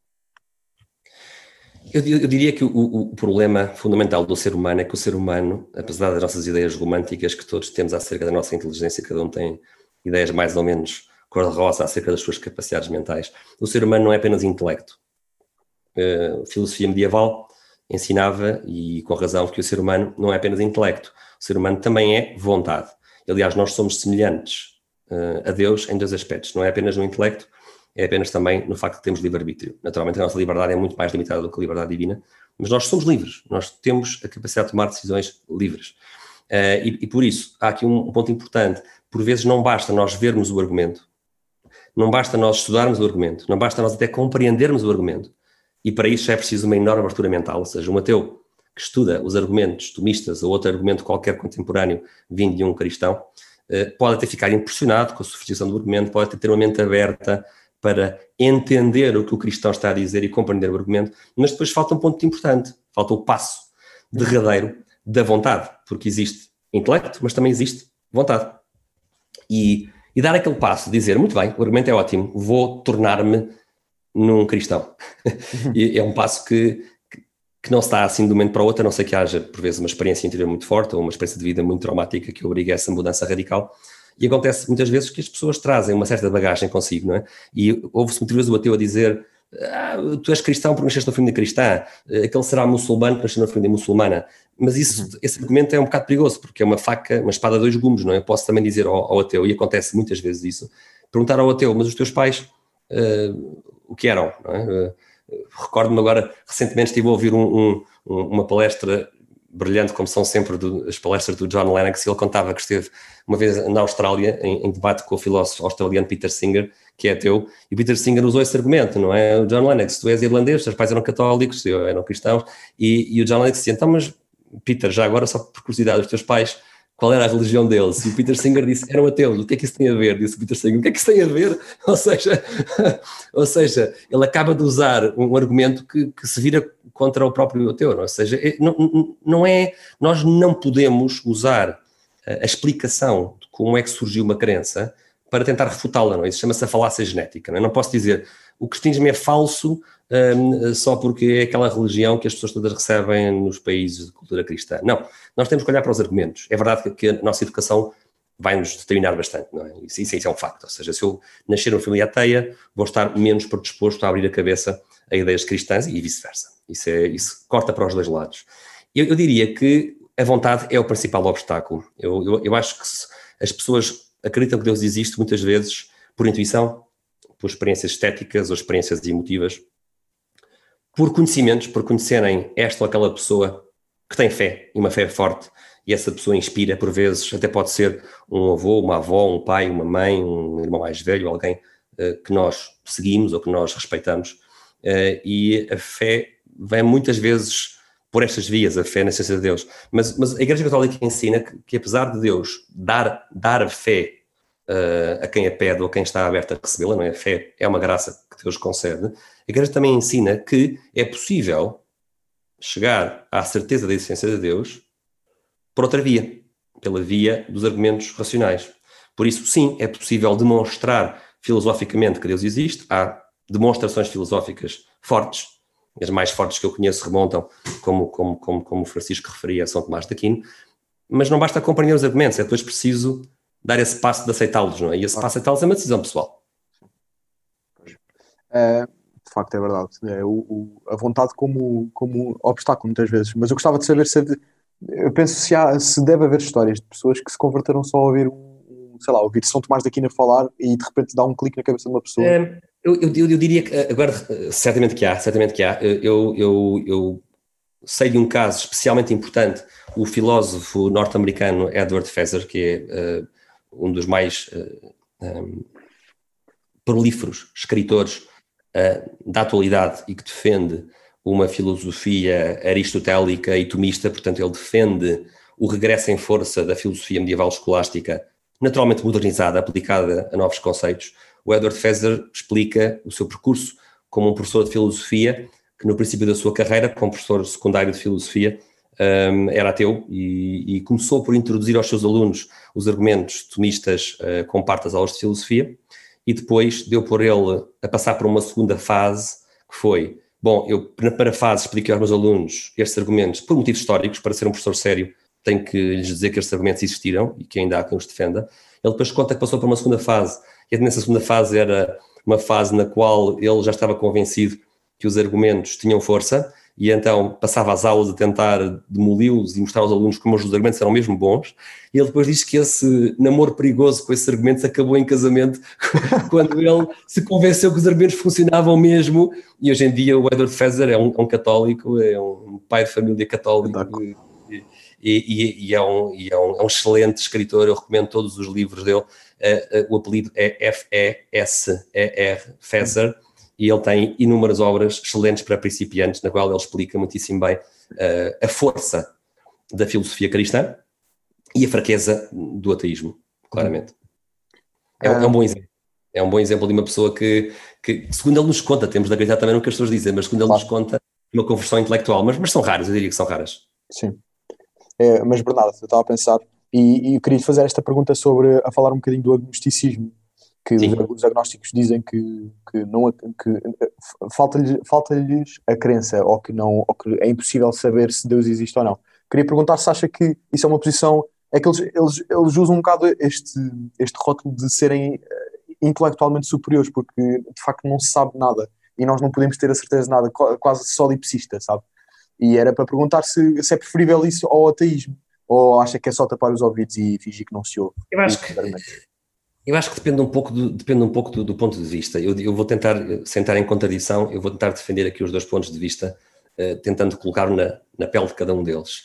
Eu, eu, diria que o, o, problema fundamental do ser humano é que o ser humano, apesar das nossas ideias românticas que todos temos acerca da nossa inteligência, cada um tem ideias mais ou menos cor-de-rosa acerca das suas capacidades mentais, o ser humano não é apenas intelecto. Uh, filosofia medieval ensinava, e com razão, que o ser humano não é apenas intelecto, o ser humano também é vontade. Aliás, nós somos semelhantes uh, a Deus em dois aspectos, não é apenas no intelecto, é apenas também no facto de termos livre-arbítrio. Naturalmente, a nossa liberdade é muito mais limitada do que a liberdade divina, mas nós somos livres, nós temos a capacidade de tomar decisões livres. Uh, e, e, por isso, há aqui um, um, ponto importante. Por vezes não basta nós vermos o argumento, não basta nós estudarmos o argumento, não basta nós até compreendermos o argumento. E para isso é preciso uma enorme abertura mental, ou seja, um ateu que estuda os argumentos tomistas ou outro argumento qualquer contemporâneo vindo de um cristão, uh, pode até ficar impressionado com a sofisticação do argumento, pode até ter uma mente aberta para entender o que o cristão está a dizer e compreender o argumento, mas depois falta um ponto importante, falta o passo derradeiro da vontade, porque existe intelecto, mas também existe vontade. E, e dar aquele passo, dizer, muito bem, o argumento é ótimo, vou tornar-me num cristão. é um passo que, que não se dá assim de um momento para o outro, a não ser que haja, por vezes, uma experiência interior muito forte ou uma experiência de vida muito traumática que obrigue a essa mudança radical. E acontece muitas vezes que as pessoas trazem uma certa bagagem consigo, não é? E ouve-se muitas vezes o ateu a dizer ah, tu és cristão porque nasceste na família cristã, aquele será muçulmano porque nasceu na família muçulmana. Mas isso, uhum. esse argumento é um bocado perigoso, porque é uma faca, uma espada a dois gumes, não é? Eu posso também dizer ao, ao, ateu, e acontece muitas vezes isso, perguntar ao ateu, mas os teus pais, uh, o que eram? É? Uh, Recordo-me agora, recentemente estive a ouvir um, um, uma palestra brilhante, como são sempre do, as palestras do John Lennox, ele contava que esteve uma vez na Austrália em, em, debate com o filósofo australiano Peter Singer, que é ateu, e Peter Singer usou esse argumento, não é? O John Lennox, tu és irlandês, teus pais eram católicos, eu eram cristãos, e, e o John Lennox disse, então, mas Peter, já agora só por curiosidade, os teus pais qual era a religião deles. E o Peter Singer disse eram ateus. O que é que isso tem a ver? Disse o Peter Singer. O que é que isso tem a ver? Ou seja, ou seja ele acaba de usar um argumento que, que se vira contra o próprio ateu. É? Ou seja, é, não, não é. Nós não podemos usar a explicação de como é que surgiu uma crença para tentar refutá-la. Não é? Isso chama-se a falácia genética. Não, é? não posso dizer o cristianismo é falso um, só porque é aquela religião que as pessoas todas recebem nos países de cultura cristã. Não, nós temos que olhar para os argumentos. É verdade que, que a nossa educação vai nos determinar bastante, não é? Isso, isso, é um facto. Ou seja, se eu nascer numa família ateia, vou estar menos predisposto a abrir a cabeça a ideias cristãs e vice-versa. Isso, é, isso corta para os dois lados. Eu, eu, diria que a vontade é o principal obstáculo. Eu, eu, eu acho que as pessoas acreditam que Deus existe muitas vezes por intuição, por experiências estéticas ou experiências emotivas, por conhecimentos, por conhecerem esta ou aquela pessoa que tem fé, e uma fé forte, e essa pessoa inspira, por vezes, até pode ser um avô, uma avó, um pai, uma mãe, um irmão mais velho, alguém uh, que nós seguimos ou que nós respeitamos, uh, e a fé vem muitas vezes por estas vias, a fé na ciência de Deus. Mas, mas a Igreja Católica ensina que, que, apesar de Deus dar, dar a fé uh, a quem a pede ou a quem está aberto a recebê-la, não é? A fé é uma graça que Deus concede, a Igreja também ensina que é possível chegar à certeza da existência de Deus por outra via, pela via dos argumentos racionais. Por isso, sim, é possível demonstrar filosoficamente que Deus existe, há demonstrações filosóficas fortes, as mais fortes que eu conheço remontam, como, como, como, como Francisco referia, a São Tomás de Aquino, mas não basta compreender os argumentos, é depois preciso dar esse passo de aceitá-los, não é? E esse passo de aceitá-los é uma decisão pessoal. É, de facto, é verdade. É o, o, a vontade como, como obstáculo, muitas vezes. Mas eu gostava de saber se. Eu penso se, há, se deve haver histórias de pessoas que se converteram só a ouvir um, sei lá, ouvir São Tomás de Aquino a falar e de repente dá um clique na cabeça de uma pessoa. É, eu, eu, eu, diria que agora certamente que há, certamente que há. Eu, eu, eu sei de um caso especialmente importante, o filósofo norte-americano Edward Feser, que é uh, um dos mais uh, eh, um, prolíferos escritores uh, da atualidade e que defende uma filosofia aristotélica e tomista, portanto, ele defende o regresso em força da filosofia medieval escolástica, naturalmente modernizada, aplicada a novos conceitos. O Edward Feser explica o seu percurso como um professor de filosofia, que no princípio da sua carreira, como professor secundário de filosofia, um, era ateu e, e, começou por introduzir aos seus alunos os argumentos tomistas uh, com parte das aulas de filosofia e depois deu por ele a passar por uma segunda fase que foi, bom, eu para fase expliquei aos meus alunos estes argumentos por motivos históricos, para ser um professor sério tenho que lhes dizer que estes argumentos existiram e que ainda há quem os defenda. Ele depois conta que passou por uma segunda fase e nessa segunda fase era uma fase na qual ele já estava convencido que os argumentos tinham força e então passava as aulas a tentar demoli-los e mostrar aos alunos como os argumentos eram mesmo bons, e ele depois diz que esse namoro perigoso com esses argumentos acabou em casamento quando ele se convenceu que os argumentos funcionavam mesmo, e hoje em dia o Edward Feser é um, um católico, é um pai de família católico, e, e, e, é um, e é, um, é um excelente escritor, eu recomendo todos os livros dele, uh, uh, o apelido é F-E-S-E-R, Feser, e ele tem inúmeras obras excelentes para principiantes, na qual ele explica muitíssimo bem uh, a força da filosofia cristã e a fraqueza do ateísmo, claramente. É, é um bom exemplo. É um bom exemplo de uma pessoa que, que, segundo ele nos conta, temos de acreditar também no que as pessoas dizem, mas segundo ele nos conta, uma conversão intelectual, mas, mas são raras, eu diria que são raras. Sim. É, mas Bernardo, eu estava a pensar, e, e eu queria fazer esta pergunta sobre, a falar um bocadinho do agnosticismo, que os agnósticos dizem que, que, não, que falta-lhes falta a crença ou que, não, ou que é impossível saber se Deus existe ou não. Queria perguntar se acha que isso é uma posição. É que eles, eles, eles usam um bocado este, este rótulo de serem eh, intelectualmente superiores, porque de facto não se sabe nada e nós não podemos ter a certeza de nada, quase solipsista, sabe? E era para perguntar se, se é preferível isso ao ateísmo ou acha que é só tapar os ouvidos e fingir que não se ouve. Eu acho que eu acho que depende um pouco do, depende um pouco do, do ponto de vista. Eu, eu, vou tentar, sentar em contradição, eu vou tentar defender aqui os dois pontos de vista, uh, tentando colocar na, na pele de cada um deles.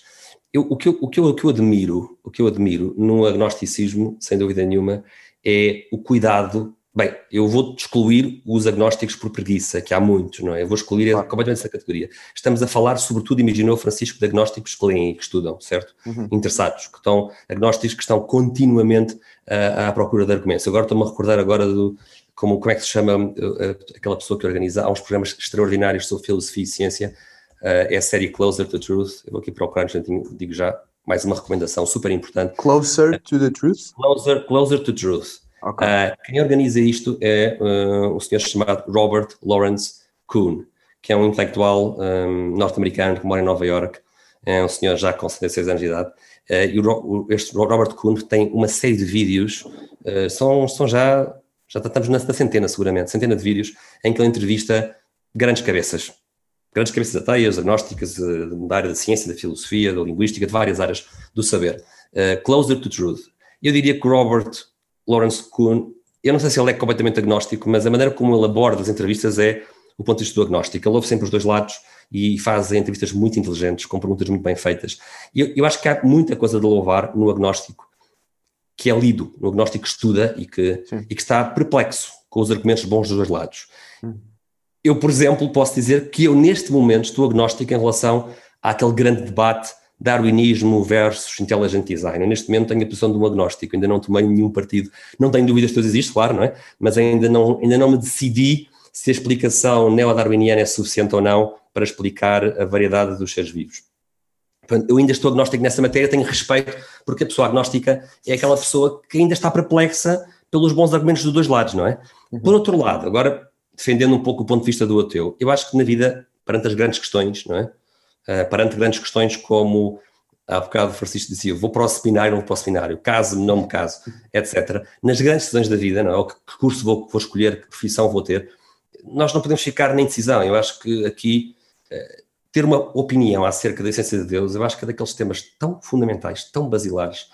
Eu, o, que eu, o, que eu, o que eu admiro, o que eu admiro no agnosticismo, sem dúvida nenhuma, é o cuidado Bem, eu vou excluir os agnósticos por preguiça, que há muitos, não é? Eu vou excluir claro. completamente essa categoria. Estamos a falar, sobretudo, imaginou Francisco, de agnósticos que leem e que estudam, certo? Uhum. Interessados, que estão, agnósticos que estão continuamente uh, à procura de argumentos. Agora estou-me a recordar agora do, como, como é que se chama uh, aquela pessoa que organiza, há uns programas extraordinários sobre filosofia e ciência, uh, é a série Closer to Truth, eu vou aqui procurar, digo já, mais uma recomendação super importante. Closer to the Truth? Closer, closer to Truth. Okay. Uh, quem organiza isto é uh, um senhor chamado Robert Lawrence Kuhn, que é um intelectual um, norte-americano que mora em Nova York, é um senhor já com 76 anos de idade, uh, e o, este Robert Kuhn tem uma série de vídeos, são, são já, já estamos na, na centena seguramente, centena de vídeos, em que ele entrevista grandes cabeças, grandes cabeças ateias, agnósticas, da área da ciência, da filosofia, da linguística, de várias áreas do saber. closer to Truth. Eu diria que Robert Lawrence Kuhn, eu não sei se ele é completamente agnóstico, mas a maneira como ele aborda as entrevistas é o ponto de vista do agnóstico. Ele ouve sempre os dois lados e faz entrevistas muito inteligentes, com perguntas muito bem feitas. E eu, eu acho que há muita coisa de louvar no agnóstico que é lido, no agnóstico que estuda e que, e que está perplexo com os argumentos bons dos dois lados. Hum. Eu, por exemplo, posso dizer que eu, neste momento, estou agnóstico em relação àquele grande debate darwinismo versus intelligent design. Eu, neste momento tenho a posição de um agnóstico, ainda não tomei nenhum partido, não tenho dúvidas que Deus existe, claro, não é? Mas ainda não, ainda não me decidi se a explicação neodarwiniana é suficiente ou não para explicar a variedade dos seres vivos. eu ainda estou agnóstico nessa matéria, tenho respeito, porque a pessoa agnóstica é aquela pessoa que ainda está perplexa pelos bons argumentos dos dois lados, não é? Uhum. Por outro lado, agora defendendo um pouco o ponto de vista do ateu, eu acho que na vida, perante as grandes questões, não é? Uh, perante grandes questões como há bocado o Francisco dizia, vou para o seminário, não vou para o seminário, caso-me, não me caso, etc. Nas grandes decisões da vida, não é? que, curso vou, vou escolher, que profissão vou ter, nós não podemos ficar nem decisão. Eu acho que aqui uh, ter uma opinião acerca da essência de Deus, eu acho que é daqueles temas tão fundamentais, tão basilares,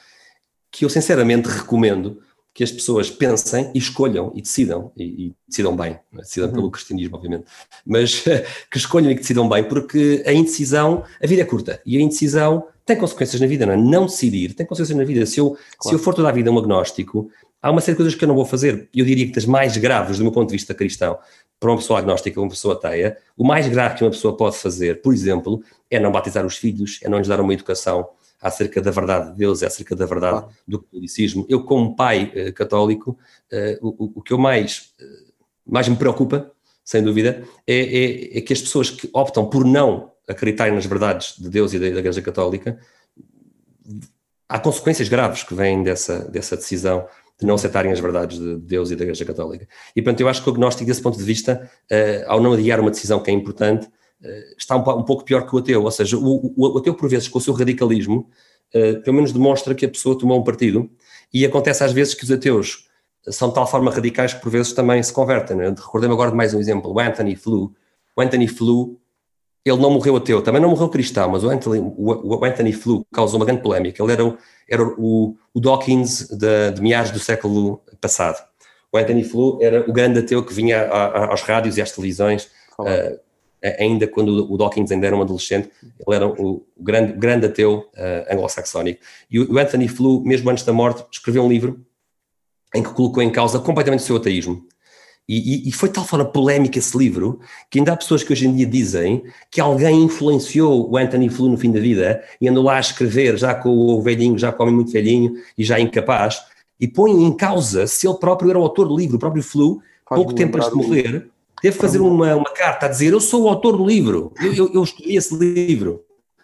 que eu sinceramente recomendo que as pessoas pensem e escolham e decidam, e, e decidam bem, é? decidam uhum. pelo cristianismo, obviamente, mas que escolham e que decidam bem, porque a indecisão, a vida é curta, e a indecisão tem consequências na vida, não é? Não decidir tem consequências na vida. Se eu, claro. se eu for toda a vida um agnóstico, há uma série de coisas que eu não vou fazer. Eu diria que das mais graves, do meu ponto de vista cristão, para uma pessoa agnóstica, uma pessoa ateia, o mais grave que uma pessoa pode fazer, por exemplo, é não batizar os filhos, é não lhes dar uma educação acerca da verdade de Deus, é acerca da verdade ah. do catolicismo. Eu, como pai uh, católico, uh, o, o, que eu mais, uh, mais me preocupa, sem dúvida, é, é, é, que as pessoas que optam por não acreditarem nas verdades de Deus e da, da Igreja Católica, há consequências graves que vêm dessa, dessa decisão de não aceitarem as verdades de Deus e da Igreja Católica. E, portanto, eu acho que o agnóstico, desse ponto de vista, ao não adiar uma decisão que é importante, está um, um, pouco pior que o ateu, ou seja, o, o, o ateu por vezes com o seu radicalismo, uh, pelo menos demonstra que a pessoa tomou um partido e acontece às vezes que os ateus são de tal forma radicais que por vezes também se convertem. Né? Recordei-me agora de mais um exemplo, o Anthony Flew. O Anthony Flew, ele não morreu ateu, também não morreu cristão, mas o Anthony, o, o Anthony Flew causou uma grande polémica. Ele era o, era o, o Dawkins de, de meados do século passado. O Anthony Flew era o grande ateu que vinha a, a, aos rádios e às televisões uh, ainda quando o Dawkins ainda era um adolescente, ele era o grande, grande ateu uh, anglo-saxónico. E o Anthony Flew, mesmo antes da morte, escreveu um livro em que colocou em causa completamente o seu ateísmo. E, e, e, foi tal forma polémica esse livro que ainda há pessoas que hoje em dia dizem que alguém influenciou o Anthony Flew no fim da vida e andou lá a escrever, já com o velhinho, já com o homem muito velhinho e já incapaz, e põe em causa se ele próprio era o autor do livro, o próprio Flew, pouco tempo antes de morrer, Que fazer uma, uma carta a dizer: Eu sou o autor do livro, eu, eu, eu escrevi esse livro.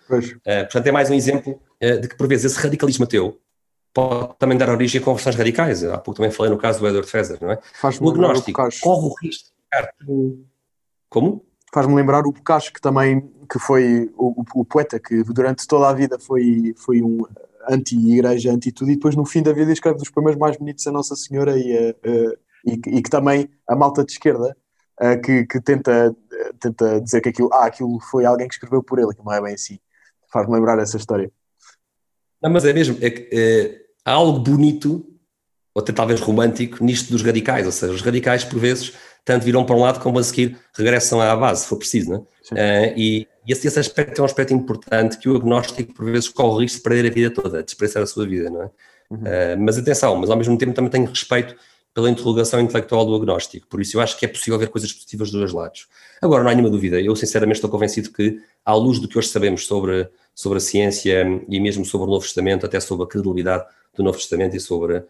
Uh, portanto, é mais um exemplo uh, de que, por vezes, esse radicalismo teu pode também dar origem a conversões radicais. Há pouco também falei no caso do Edward Fezer, não é? o agnóstico o corre o risco de Como? Faz-me lembrar o Boccaccio, que também que foi o, o, poeta que durante toda a vida foi, foi um anti-igreja, anti-tudo, e depois no fim da vida escreve dos poemas mais bonitos a Nossa Senhora e, uh, e, e que também a malta de esquerda uh, que, que tenta, tenta dizer que aquilo, ah, aquilo foi alguém que escreveu por ele, que não é bem assim. Faz-me lembrar essa história. Não, mas é mesmo, é que é, há algo bonito, ou até talvez romântico, nisto dos radicais, ou seja, os radicais por vezes tanto viram para um lado como a seguir regressam à base, se for preciso, não é? Uh, e, e esse, esse, aspecto é um aspecto importante que o agnóstico por vezes corre o risco de perder a vida toda, de desprezar a sua vida, não é? Uhum. Uh, mas atenção, mas ao mesmo tempo também tenho respeito pela interrogação intelectual do agnóstico. Por isso eu acho que é possível ver coisas positivas dos dois lados. Agora, não há nenhuma dúvida, eu sinceramente estou convencido que, à luz do que hoje sabemos sobre, sobre a ciência e mesmo sobre o Novo Testamento, até sobre a credibilidade do Novo Testamento e sobre uh,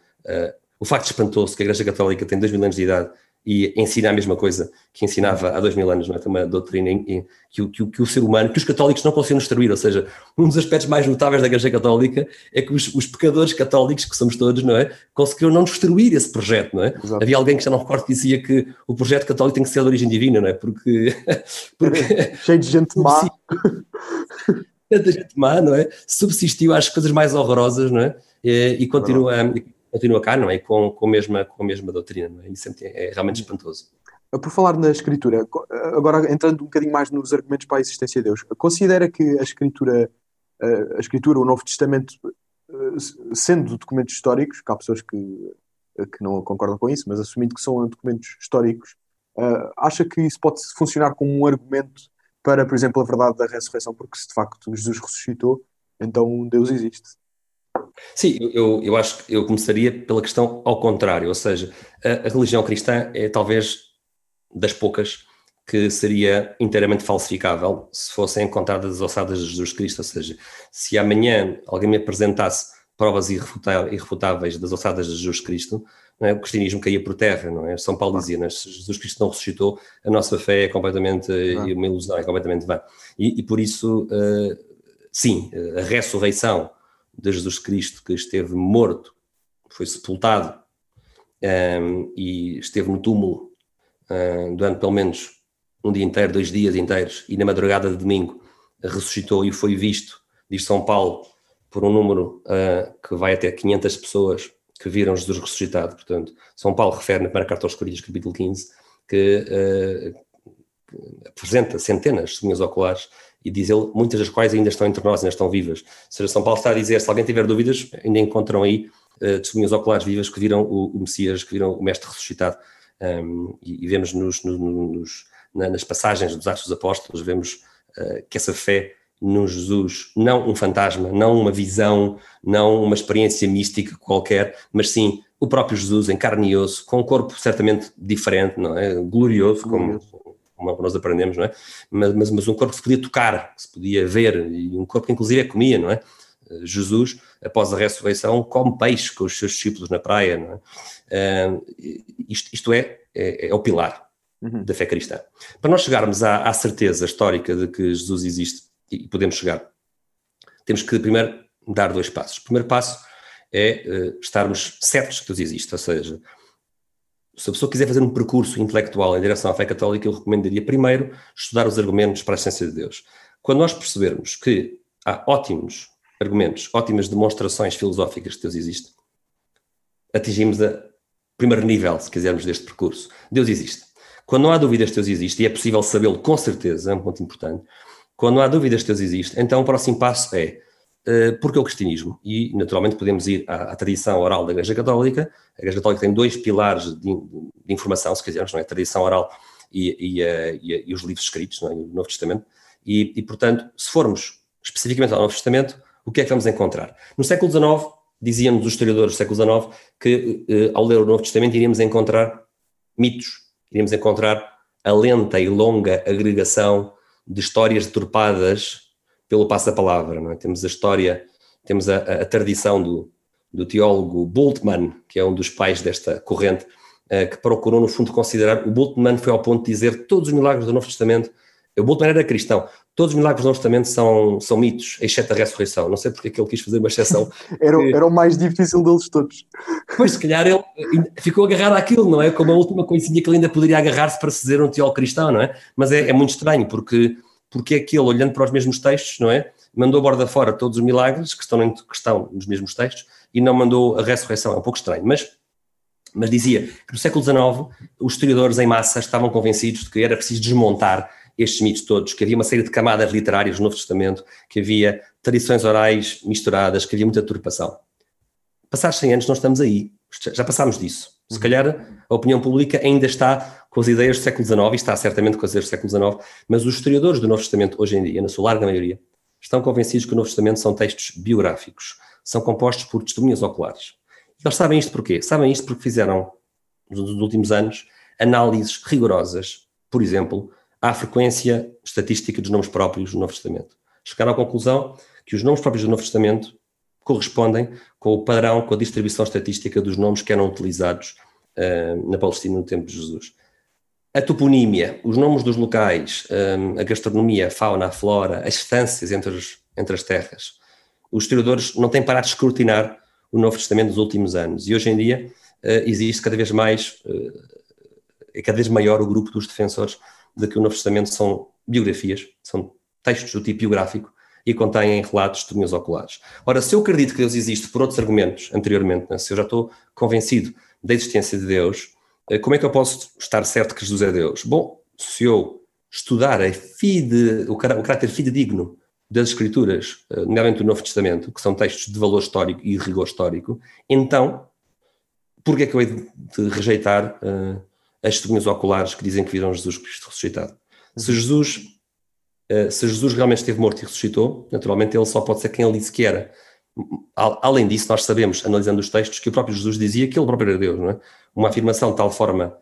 o facto espantoso que a Igreja Católica tem dois mil anos de idade e ensina a mesma coisa que ensinava há dois mil anos, não é? Tem uma doutrina em, em, que, o, que, que, o ser humano, que os católicos não conseguiram destruir, ou seja, um dos aspectos mais notáveis da Igreja Católica é que os, os pecadores católicos, que somos todos, não é? Conseguiram não destruir esse projeto, não é? Exato. Havia alguém que já não recordo que dizia que o projeto católico tem que ser de origem divina, não é? Porque... porque Cheio de gente má. Tanta gente má, não é? Subsistiu às coisas mais horrorosas, não é? E, e continua continua cá, não é? Com, com, a, mesma, com a mesma doutrina, não é? Isso é, é realmente espantoso. Por falar na escritura, agora entrando um bocadinho mais nos argumentos para a existência de Deus, considera que a escritura, a escritura, o Novo Testamento, sendo documentos históricos, que há pessoas que, que não concordam com isso, mas assumindo que são documentos históricos, acha que isso pode funcionar como um argumento para, por exemplo, a verdade da ressurreição, porque se de facto Jesus ressuscitou, então Deus existe. Sim, eu, eu acho que eu começaria pela questão ao contrário, ou seja, a, a religião cristã é talvez das poucas que seria inteiramente falsificável se fossem encontradas as ossadas de Jesus Cristo, ou seja, se amanhã alguém me apresentasse provas irrefutáveis das ossadas de Jesus Cristo, é? o cristianismo caía por terra, não é? São Paulo dizia, é? se Jesus Cristo não ressuscitou, a nossa fé é completamente ah. uma ilusão, é completamente vã. E, e por isso, uh, sim, a ressurreição de Jesus Cristo, que esteve morto, foi sepultado um, e esteve no túmulo um, durante pelo menos um dia inteiro, dois dias inteiros, e na madrugada de domingo ressuscitou e foi visto, diz São Paulo, por um número uh, que vai até 500 pessoas que viram Jesus ressuscitado. Portanto, São Paulo refere na primeira carta aos Coríntios, capítulo 15, que, uh, apresenta centenas de testemunhas oculares e diz ele, muitas das quais ainda estão entre nós, ainda estão vivas. Ou seja, São Paulo está a dizer, se alguém tiver dúvidas, ainda encontram aí uh, testemunhas oculares vivas que viram o, o Messias, que viram o Mestre ressuscitado. Um, e, e, vemos nos, nos, nos, nas passagens dos Atos dos Apóstolos, vemos uh, que essa fé no Jesus, não um fantasma, não uma visão, não uma experiência mística qualquer, mas sim o próprio Jesus em carne e osso, com um corpo certamente diferente, não é? Glorioso, como, como nós aprendemos, não é? Mas, mas, mas, um corpo que se podia tocar, que se podia ver, e um corpo que inclusive comia, não é? Jesus, após a ressurreição, come peixe com os seus discípulos na praia, não é? Uh, isto, isto é, é, é, o pilar uhum. da fé cristã. Para nós chegarmos à, à certeza histórica de que Jesus existe, e podemos chegar, temos que primeiro dar dois passos. O primeiro passo é uh, estarmos certos que Deus existe, ou seja, se a pessoa quiser fazer um percurso intelectual em direção à fé católica, eu recomendaria primeiro estudar os argumentos para a essência de Deus. Quando nós percebermos que há ótimos argumentos, ótimas demonstrações filosóficas que Deus existe, atingimos o primeiro nível, se quisermos, deste percurso. Deus existe. Quando não há dúvidas que Deus existe, e é possível sabê-lo com certeza, é um ponto importante, quando não há dúvidas que Deus existe, então o próximo passo é uh, porque o cristianismo? E, naturalmente, podemos ir à, à, tradição oral da Igreja Católica. A Igreja Católica tem dois pilares de, de informação, se quisermos, não é? a tradição oral e, e, uh, e, e os livros escritos, é? o Novo Testamento. E, portanto, se formos especificamente ao Novo Testamento, o que é que vamos encontrar? No século XIX, diziam-nos os historiadores do século XIX, que uh, ao ler o Novo Testamento iríamos encontrar mitos, iríamos encontrar a lenta e longa agregação de histórias deturpadas pelo passo da palavra. Não é? Temos a história, temos a, a, tradição do, do teólogo Bultmann, que é um dos pais desta corrente, uh, que procurou, no fundo, considerar. O Bultmann foi ao ponto de dizer todos os milagres do Novo Testamento. O Bultmann era cristão. Todos os milagres do Novo Testamento são, são mitos, exceto a ressurreição. Não sei porque é que ele quis fazer uma exceção. era, era o mais difícil deles todos. Pois, se calhar ele ficou agarrado àquilo, não é? Como a última coisinha que ele ainda poderia agarrar-se para se dizer um teólogo cristão, não é? Mas é, é muito estranho, porque, porque é que ele, olhando para os mesmos textos, não é? Mandou a borda fora todos os milagres que estão, que estão nos mesmos textos e não mandou a ressurreição. É um pouco estranho, mas mas dizia que no século XIX os historiadores em massa estavam convencidos de que era preciso desmontar estes mitos todos, que havia uma série de camadas literárias no Novo Testamento, que havia tradições orais misturadas, que havia muita turpação. Passados 100 anos, nós estamos aí. Já passámos disso. Se calhar a opinião pública ainda está com as ideias do século XIX, e está certamente com as ideias do século XIX, mas os historiadores do Novo Testamento, hoje em dia, na sua larga maioria, estão convencidos que o Novo Testamento são textos biográficos, são compostos por testemunhas oculares. E eles sabem isto porquê? Sabem isto porque fizeram, nos últimos anos, análises rigorosas, por exemplo, à frequência estatística dos nomes próprios do Novo Testamento. Chegaram à conclusão que os nomes próprios do Novo Testamento correspondem com o padrão, com a distribuição estatística dos nomes que eram utilizados uh, na Palestina no tempo de Jesus. A toponímia, os nomes dos locais, um, eh, a gastronomia, a fauna, a flora, as distâncias entre, os, entre as terras. Os historiadores não têm parado de escrutinar o Novo Testamento nos últimos anos e hoje em dia uh, existe cada vez mais, uh, é cada vez maior o grupo dos defensores de que o Novo Testamento são biografias, são textos do tipo biográfico, e contêm relatos de testemunhas oculares. Ora, se eu acredito que Deus existe por outros argumentos anteriormente, né, se eu já estou convencido da existência de Deus, eh, como é que eu posso estar certo que Jesus é Deus? Bom, se eu estudar a fide, o, caráter fidedigno das Escrituras, eh, nomeadamente do Novo Testamento, que são textos de valor histórico e de rigor histórico, então, por que é que eu hei de rejeitar uh, as testemunhas oculares que dizem que viram Jesus Cristo ressuscitado? Se uhum. Jesus eh, se Jesus realmente esteve morto e ressuscitou, naturalmente ele só pode ser quem ele disse que era. Além disso, nós sabemos, analisando os textos, que o próprio Jesus dizia que ele próprio era Deus, não é? Uma afirmação de tal forma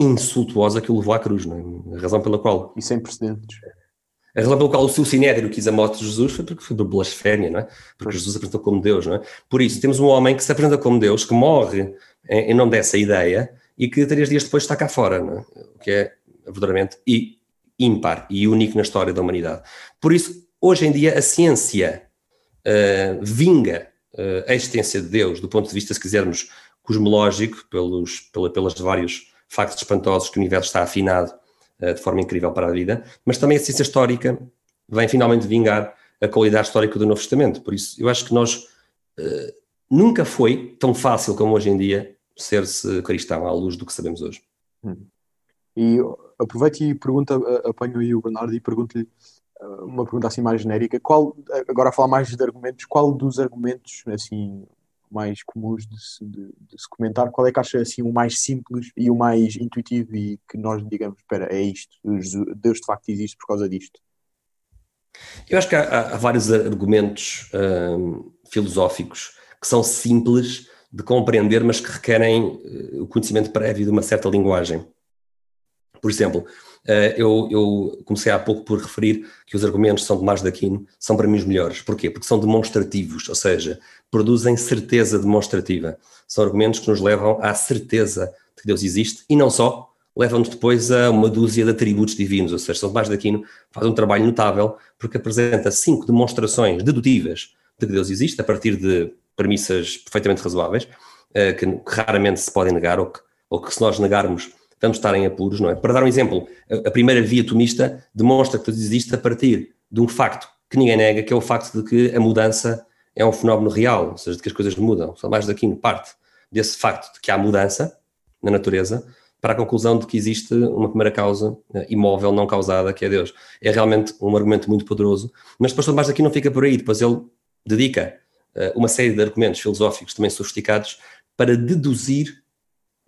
insultuosa que o levou à cruz, não é? A razão pela qual. E sem precedentes. A razão pela qual o seu sinédrio quis a morte de Jesus foi porque foi por blasfémia, não é? Porque Jesus apresentou como Deus, não é? Por isso, temos um homem que se apresenta como Deus, que morre em, em nome dessa ideia e que três dias depois está cá fora, não é? O que é verdadeiramente ímpar e único na história da humanidade. Por isso, hoje em dia, a ciência uh, vinga uh, a existência de Deus do ponto de vista, se quisermos, cosmológico, pelos, pela, pelas vários factos espantosos que o universo está afinado uh, de forma incrível para a vida, mas também a ciência histórica vem finalmente vingar a qualidade histórica do Novo Testamento. Por isso, eu acho que nós uh, nunca foi tão fácil como hoje em dia ser-se cristão à luz do que sabemos hoje. Hum. E aproveito e pergunta, apanho aí o Bernardo e pergunto-lhe uma pergunta assim mais genérica. Qual, agora a falar mais de argumentos, qual dos argumentos assim mais comuns de se, de, de se, comentar, qual é que acha assim o mais simples e o mais intuitivo e que nós digamos, espera, é isto, Deus de facto existe por causa disto? Eu acho que há, há vários argumentos hum, filosóficos que são simples de compreender, mas que requerem uh, o conhecimento prévio de uma certa linguagem. Por exemplo, eu, eu, comecei há pouco por referir que os argumentos são de Tomás de Aquino são para mim os melhores. Porquê? Porque são demonstrativos, ou seja, produzem certeza demonstrativa. São argumentos que nos levam à certeza de que Deus existe e não só, levam-nos depois a uma dúzia de atributos divinos, ou seja, São Tomás de Aquino faz um trabalho notável porque apresenta cinco demonstrações dedutivas de que Deus existe a partir de premissas perfeitamente razoáveis, que, que, raramente se podem negar ou que, ou que se nós negarmos vamos estar em apuros, não é? Para dar um exemplo, a, primeira via tomista demonstra que Deus existe a partir de um facto que ninguém nega, que é o facto de que a mudança é um fenómeno real, ou seja, de que as coisas mudam. Só mais daqui parte desse facto de que há mudança na natureza para a conclusão de que existe uma primeira causa uh, imóvel, não causada, que é Deus. É realmente um argumento muito poderoso, mas depois mais daqui não fica por aí, depois ele dedica uh, uma série de argumentos filosóficos também sofisticados para deduzir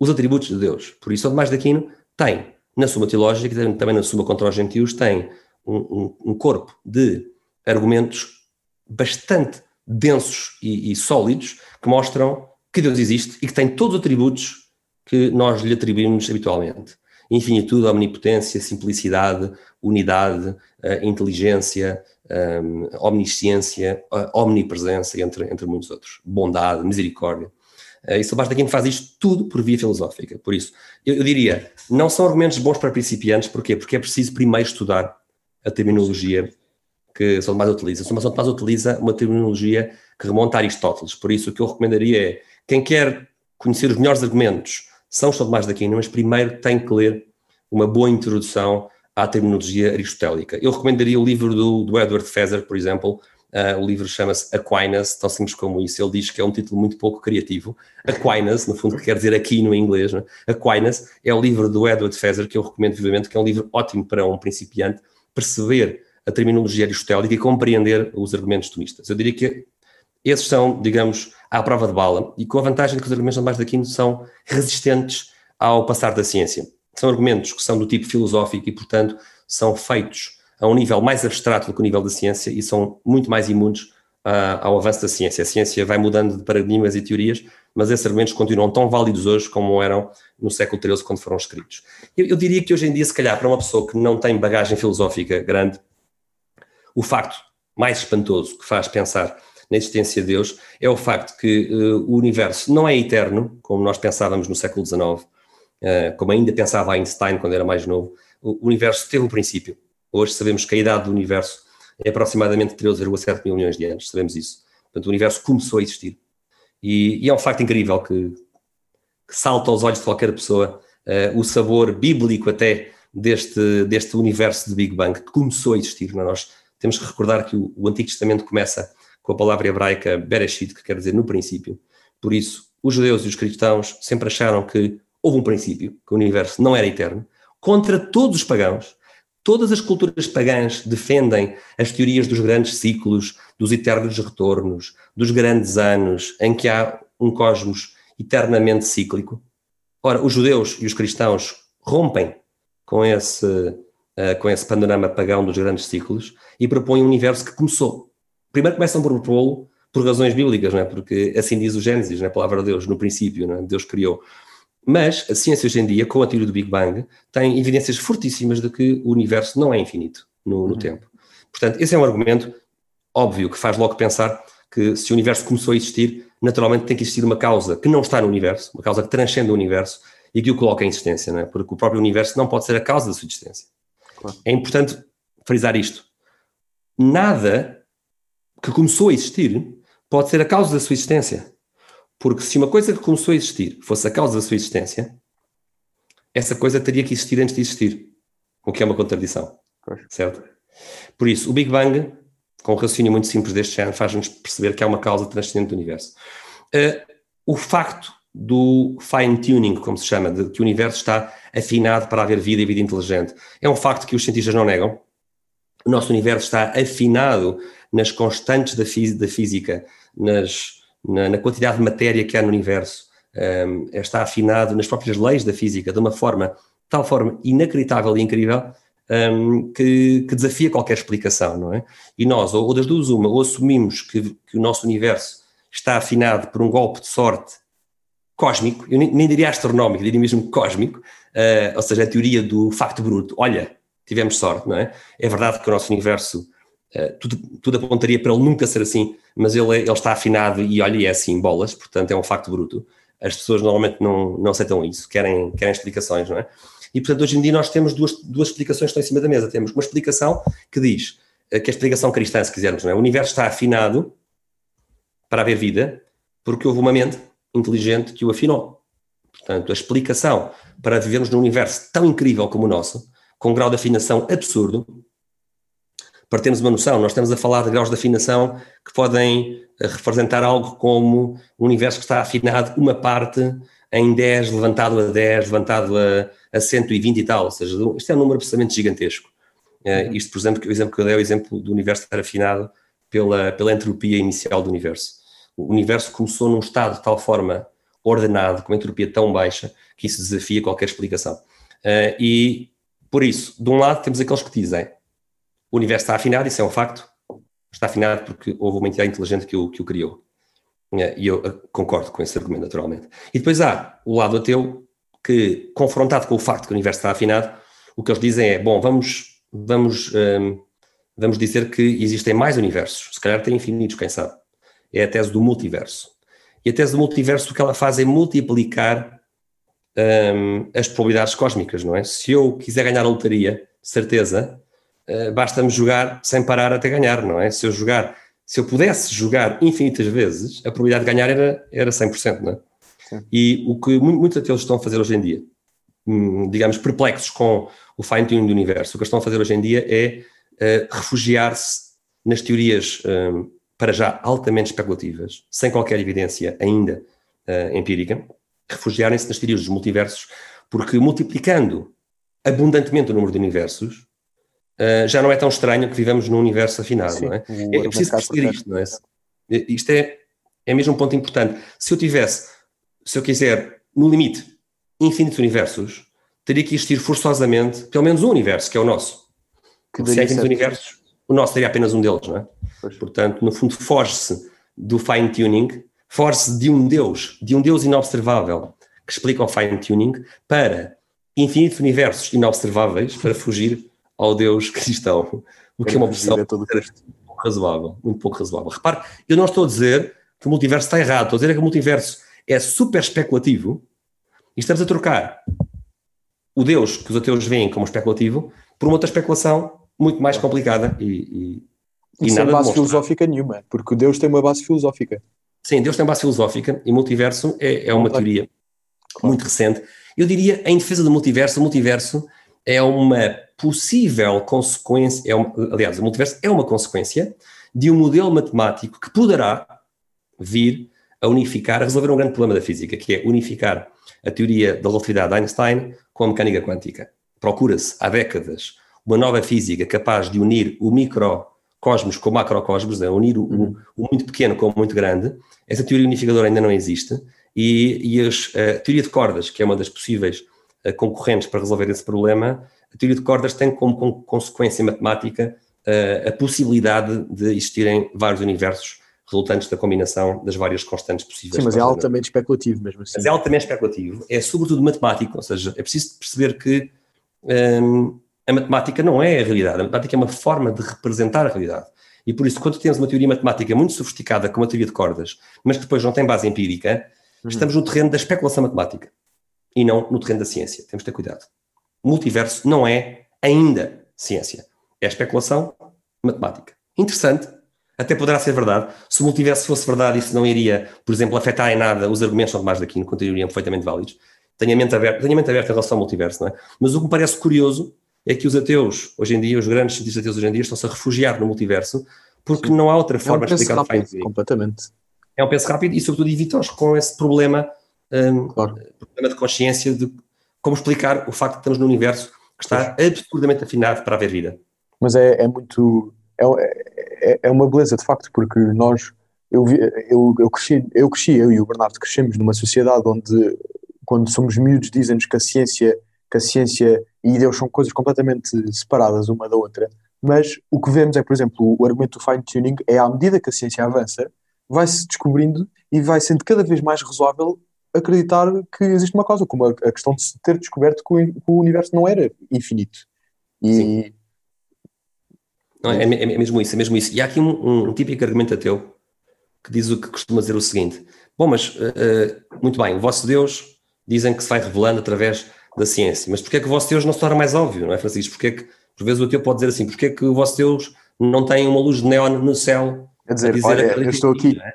os atributos de Deus. Por isso, Tomás de Aquino tem, na Suma Teológica, também na Suma contra os Gentios, tem um, um, um corpo de argumentos bastante densos e, e, sólidos que mostram que Deus existe e que tem todos os atributos que nós lhe atribuímos habitualmente. Infinitude, omnipotência, simplicidade, unidade, uh, inteligência, um, omnisciência, uh, omnipresença, entre, entre muitos outros. Bondade, misericórdia. E Sebastião Aquino faz isto tudo por via filosófica. Por isso, eu, eu, diria, não são argumentos bons para principiantes, porquê? Porque é preciso primeiro estudar a terminologia que São Tomás utiliza. São Tomás utiliza uma terminologia que remonta a Aristóteles. Por isso, o que eu recomendaria é, quem quer conhecer os melhores argumentos são São Tomás de Aquino, mas primeiro tem que ler uma boa introdução à terminologia aristotélica. Eu recomendaria o livro do, do Edward Feser, por exemplo, Uh, o livro chama-se Aquinas, tão simples como isso. Ele diz que é um título muito pouco criativo. Aquinas, no fundo, que quer dizer aqui no inglês. Né? Aquinas é o livro do Edward Feser que eu recomendo vivamente, que é um livro ótimo para um principiante perceber a terminologia aristotélica e compreender os argumentos tomistas. Eu diria que esses são, digamos, à prova de bala e com a vantagem de que os argumentos de mais daqui são resistentes ao passar da ciência. São argumentos que são do tipo filosófico e, portanto, são feitos a um nível mais abstrato do que o nível da ciência e são muito mais imunes uh, ao avanço da ciência. A ciência vai mudando de paradigmas e teorias, mas esses argumentos continuam tão válidos hoje como eram no século XIII, quando foram escritos. Eu, eu, diria que hoje em dia, se calhar, para uma pessoa que não tem bagagem filosófica grande, o facto mais espantoso que faz pensar na existência de Deus é o facto que uh, o universo não é eterno, como nós pensávamos no século XIX, uh, como ainda pensava Einstein quando era mais novo. O universo teve um princípio. Hoje sabemos que a idade do universo é aproximadamente 13,7 mil milhões de anos, sabemos isso. Portanto, o universo começou a existir. E, e é um facto incrível que, que, salta aos olhos de qualquer pessoa uh, o sabor bíblico até deste, deste universo de Big Bang que começou a existir. Não? É? Nós temos que recordar que o, o Antigo Testamento começa com a palavra hebraica Bereshit, que quer dizer no princípio. Por isso, os judeus e os cristãos sempre acharam que houve um princípio, que o universo não era eterno, contra todos os pagãos, Todas as culturas pagãs defendem as teorias dos grandes ciclos, dos eternos retornos, dos grandes anos, em que há um cosmos eternamente cíclico. Ora, os judeus e os cristãos rompem com esse, uh, com esse panorama pagão dos grandes ciclos e propõem um universo que começou. Primeiro começam por propô-lo por razões bíblicas, não é? porque assim diz o Gênesis, não é? a palavra de Deus, no princípio, não é? Deus criou. Mas a ciência hoje em dia, com a teoria do Big Bang, tem evidências fortíssimas de que o universo não é infinito no, no uhum. tempo. Portanto, esse é um argumento óbvio que faz logo pensar que se o universo começou a existir, naturalmente tem que existir uma causa que não está no universo, uma causa que transcende o universo e que o coloca em existência, não é? porque o próprio universo não pode ser a causa da sua existência. Claro. É importante frisar isto. Nada que começou a existir pode ser a causa da sua existência. Porque se uma coisa que começou a existir fosse a causa da sua existência, essa coisa teria que existir antes de existir, o que é uma contradição. Certo? Por isso, o Big Bang com um raciocínio muito simples deste género, faz-nos perceber que há uma causa transcendente do universo. Uh, o facto do fine-tuning, como se chama, de que o universo está afinado para haver vida e vida inteligente, é um facto que os cientistas não negam. O nosso universo está afinado nas constantes da, da física, nas, na, na, quantidade de matéria que há no universo, um, está afinado nas próprias leis da física, de uma forma, tal forma inacreditável e incrível, um, que, que, desafia qualquer explicação, não é? E nós, ou, ou das duas, uma, ou assumimos que, que, o nosso universo está afinado por um golpe de sorte cósmico, eu nem, nem diria astronómico, diria mesmo cósmico, uh, ou seja, a teoria do facto bruto. Olha, tivemos sorte, não é? É verdade que o nosso universo, uh, tudo, tudo apontaria para ele nunca ser assim, mas ele, ele está afinado e olha, é assim, bolas, portanto é um facto bruto. As pessoas normalmente não, não aceitam isso, querem, querem explicações, não é? E, portanto, hoje em dia nós temos duas, duas explicações que estão em cima da mesa. Temos uma explicação que diz, eh, que é a explicação cristã, se quisermos, não é? o universo está afinado para haver vida, porque houve uma mente inteligente que o afinou. Portanto, a explicação para vivermos num universo tão incrível como o nosso, com um grau de afinação absurdo, para termos uma noção, nós estamos a falar de graus de afinação que podem eh, representar algo como um universo que está afinado uma parte em 10, levantado a 10, levantado a, a 120 e tal, ou seja, isto é um número absolutamente gigantesco. Uh, isto, por exemplo, o exemplo que eu dei é o exemplo do universo estar afinado pela, pela entropia inicial do universo. O universo começou num estado de tal forma ordenado, com uma entropia tão baixa, que isso desafia qualquer explicação. Uh, e, por isso, de um lado temos aqueles que dizem o universo está afinado, isso é um facto, está afinado porque houve uma entidade inteligente que o, que o criou. Uh, e eu concordo com esse argumento, naturalmente. E depois há o lado ateu, que, confrontado com o facto que o universo está afinado, o que eles dizem é: bom, vamos, vamos, um, vamos dizer que existem mais universos, se calhar tem infinitos, quem sabe. É a tese do multiverso. E a tese do multiverso o que ela faz é multiplicar um, as probabilidades cósmicas, não é? Se eu quiser ganhar a lotaria, certeza, basta-me jogar sem parar até ganhar, não é? Se eu jogar, se eu pudesse jogar infinitas vezes, a probabilidade de ganhar era, era 100%, não é? E o que muitos ateus estão a fazer hoje em dia, hum, digamos, perplexos com o fine-tuning do universo, o que estão a fazer hoje em dia é uh, refugiar-se nas teorias, um, para já altamente especulativas, sem qualquer evidência ainda uh, empírica, refugiarem-se nas teorias dos multiversos, porque multiplicando abundantemente o número de universos, uh, já não é tão estranho que vivamos num universo afinado, Sim, não é? É, é preciso perceber isto, não é? Isto é, é mesmo um ponto importante. Se eu tivesse se eu quiser, no limite, infinitos universos, teria que existir forçosamente pelo menos um universo, que é o nosso. Que se há infinitos universos, o nosso seria apenas um deles, não é? Pois. Portanto, no fundo, foge-se do fine-tuning, foge-se de um Deus, de um Deus inobservável, que explica o fine-tuning, para infinitos universos inobserváveis, para fugir ao Deus cristão, o que é uma opção razoável, muito pouco razoável. Repare, eu não estou a dizer que o multiverso está errado, estou a dizer que o multiverso é super especulativo e estamos a trocar o Deus que os ateus veem como especulativo por uma outra especulação muito mais complicada e, e, e sem base filosófica nenhuma, porque Deus tem uma base filosófica. Sim, Deus tem uma base filosófica e multiverso é, é uma claro. teoria claro. muito recente. Eu diria, em defesa do multiverso, o multiverso é uma possível consequência, é uma, aliás, o multiverso é uma consequência de um modelo matemático que poderá vir a unificar, a resolver um grande problema da física, que é unificar a teoria da relatividade de Einstein com a mecânica quântica. Procura-se há décadas uma nova física capaz de unir o microcosmos com o macrocosmos, né? unir o, uhum. o, muito pequeno com o muito grande. Essa teoria unificadora ainda não existe e, e as, a teoria de cordas, que é uma das possíveis concorrentes para resolver esse problema, a teoria de cordas tem como, consequência matemática uh, a possibilidade de existirem vários universos resultantes da combinação das várias constantes possíveis. Sim, mas é altamente especulativo mesmo assim. Mas é altamente especulativo, é sobretudo matemático, ou seja, é preciso perceber que um, a matemática não é a realidade, a matemática é uma forma de representar a realidade. E por isso, quando temos uma teoria matemática muito sofisticada, como a teoria de cordas, mas que depois não tem base empírica, uhum. estamos no terreno da especulação matemática e não no terreno da ciência. Temos de ter cuidado. O multiverso não é ainda ciência, é especulação matemática. Interessante, até poderá ser verdade. Se o multiverso fosse verdade, isso não iria, por exemplo, afetar em nada os argumentos de Tomás de Aquino, continuariam perfeitamente válidos. Tenho a mente aberta, tenho a mente aberta em relação ao multiverso, não é? Mas o que me parece curioso é que os ateus, hoje em dia, os grandes cientistas ateus hoje em dia, estão-se a refugiar no multiverso porque Sim. não há outra forma é um de explicar rápido, o que Completamente. É um penso rápido e, sobretudo, evita-os com esse problema, um, claro. problema de consciência de como explicar o facto de que estamos num universo que está absurdamente afinado para haver vida. Mas é, é muito. É, é, é, uma beleza, de facto, porque nós. Eu, eu, eu, cresci, eu cresci, eu e o Bernardo crescemos numa sociedade onde, quando somos miúdos, dizem-nos que a ciência que a ciência e Deus são coisas completamente separadas uma da outra, mas o que vemos é, por exemplo, o argumento do fine-tuning é à medida que a ciência avança, vai-se descobrindo e vai sendo cada vez mais razoável acreditar que existe uma causa, como a, a questão de se ter descoberto que o, que o, universo não era infinito. E... Não, é, é, é, mesmo isso, é mesmo isso. E há aqui um, um, típico argumento ateu que diz o que costuma dizer o seguinte: Bom, mas uh, muito bem, o vosso Deus dizem que se vai revelando através da ciência. Mas porquê é que o vosso Deus não se torna mais óbvio, não é, Francisco? Porquê é que, por vezes, o ateu pode dizer assim, porquê é que o vosso Deus não tem uma luz de neon no céu a dizer, dizer olha, eu estou aqui. É?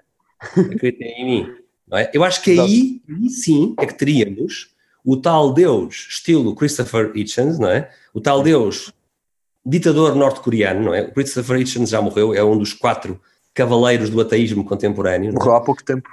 Acreditem em mim. É? Eu acho que aí, aí sim é que teríamos o tal Deus, estilo Christopher Hitchens, não é? O tal Deus ditador norte-coreano, não é? O Christopher Hitchens já morreu, é um dos quatro cavaleiros do ateísmo contemporâneo. Morreu há pouco tempo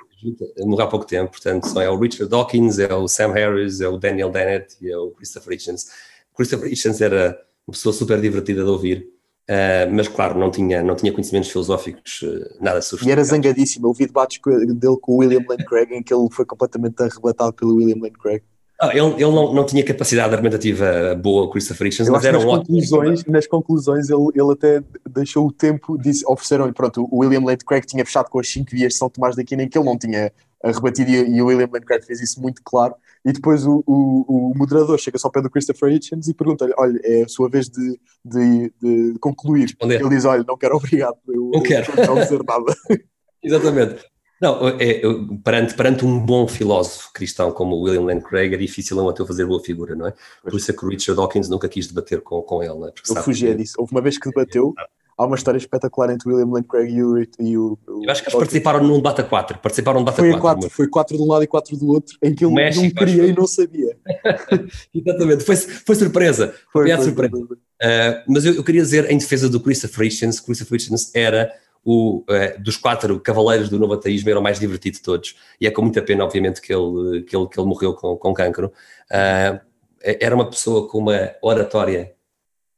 morreu há pouco tempo, portanto, são, é o Richard Dawkins, é o Sam Harris, é o Daniel Dennett e é o Christopher Hitchens. Christopher Hitchens era uma pessoa super divertida de ouvir, uh, mas claro, não tinha, não tinha conhecimentos filosóficos uh, nada sofisticados. E era zangadíssimo, eu ouvi debates dele com o William Lane Craig em que ele foi completamente arrebatado pelo William Lane Craig. Ah, ele, ele não, não tinha capacidade argumentativa boa, Christopher Hitchens, mas era um conclusões, ótimo. Nas conclusões, ele, ele até deixou o tempo, disse, ofereceram-lhe, pronto, o William Lane Craig tinha fechado com as 5 vias de São Tomás da Aquino, em que ele não tinha rebatido, e, e o William Lane Craig fez isso muito claro. E depois o, o, o moderador chega-se ao pé do Christopher Hitchens e pergunta-lhe: Olha, é a sua vez de, de, de concluir. Responder. Ele diz: Olha, não quero, obrigado, eu não quero não dizer nada. Exatamente. Não, é, perante, perante um bom filósofo cristão como o William Lane Craig, é difícil um ateu fazer boa figura, não é? Por isso é que o Richard Dawkins nunca quis debater com, com ele, não é? Porque eu fugia disso. Houve uma vez que debateu, há uma história espetacular entre o William Lane Craig e o, e o, Eu acho que eles participaram num debate a 4. Participaram num debate foi a 4. quatro foi 4 de um lado e 4 do outro, em que ele México, não queria e não sabia. Exatamente, foi, foi surpresa. Foi, foi surpresa. Foi, foi. Uh, mas eu, eu, queria dizer, em defesa do Christopher Hitchens, Christopher Hitchens era o, uh, dos quatro cavaleiros do novo ateísmo, era o mais divertido de todos. E é com muita pena, obviamente, que ele, que ele, que ele morreu com, com cancro. Uh, era uma pessoa com uma oratória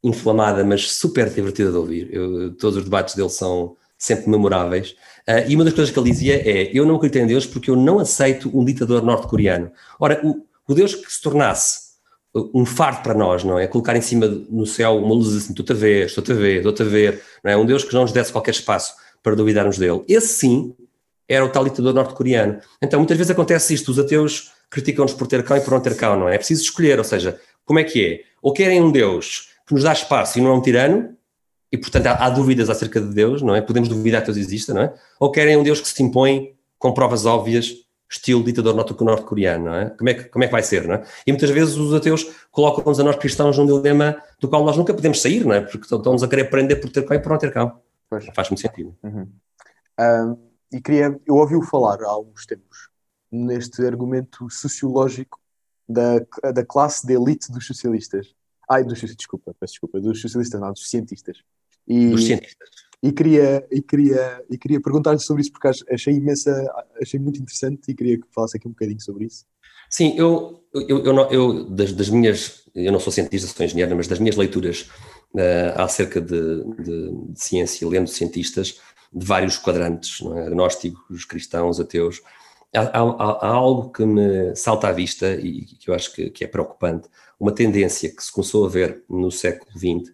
inflamada, mas super divertida de ouvir. Eu, todos os debates dele são sempre memoráveis. Uh, e uma das coisas que ele dizia é: Eu não acredito em Deus porque eu não aceito um ditador norte-coreano. Ora, o, o, Deus que se tornasse um fardo para nós, não é? Colocar em cima no céu uma luz assim: estou-te a ver, estou-te a ver, estou-te a ver, não é? Um Deus que não nos desse qualquer espaço para duvidarmos dele. Esse sim era o tal ditador norte-coreano. Então, muitas vezes acontece isto: os ateus criticam-nos por ter cão e por não ter cão, não é? É preciso escolher, ou seja, como é que é? Ou querem um Deus que nos dá espaço e não é um tirano, e portanto há, há, dúvidas acerca de Deus, não é? Podemos duvidar que Deus exista, não é? Ou querem um Deus que se impõe com provas óbvias, estilo ditador norte-coreano, não é? Como é, que, como é que vai ser, não é? E muitas vezes os ateus colocam-nos a nós cristãos num dilema do qual nós nunca podemos sair, não é? Porque estão-nos a querer prender por ter cão e por não ter cão. Pois. Faz muito sentido. Uhum. Um, e queria, eu ouvi-o falar há alguns tempos neste argumento sociológico da, da classe de elite dos socialistas Ai, dos desculpa, peço desculpa, dos socialistas, não, dos cientistas. E, dos cientistas. E queria, e queria, e queria perguntar-lhe sobre isso, porque achei imensa, achei muito interessante e queria que falasse aqui um bocadinho sobre isso. Sim, eu, eu, eu, não, eu das, das, minhas, eu não sou cientista, sou engenheiro, mas das minhas leituras uh, acerca de, de, de, ciência, lendo cientistas de vários quadrantes, não é? agnósticos, cristãos, ateus, há, há, há, algo que me salta à vista e que eu acho que, que é preocupante, uma tendência que se começou a ver no século XX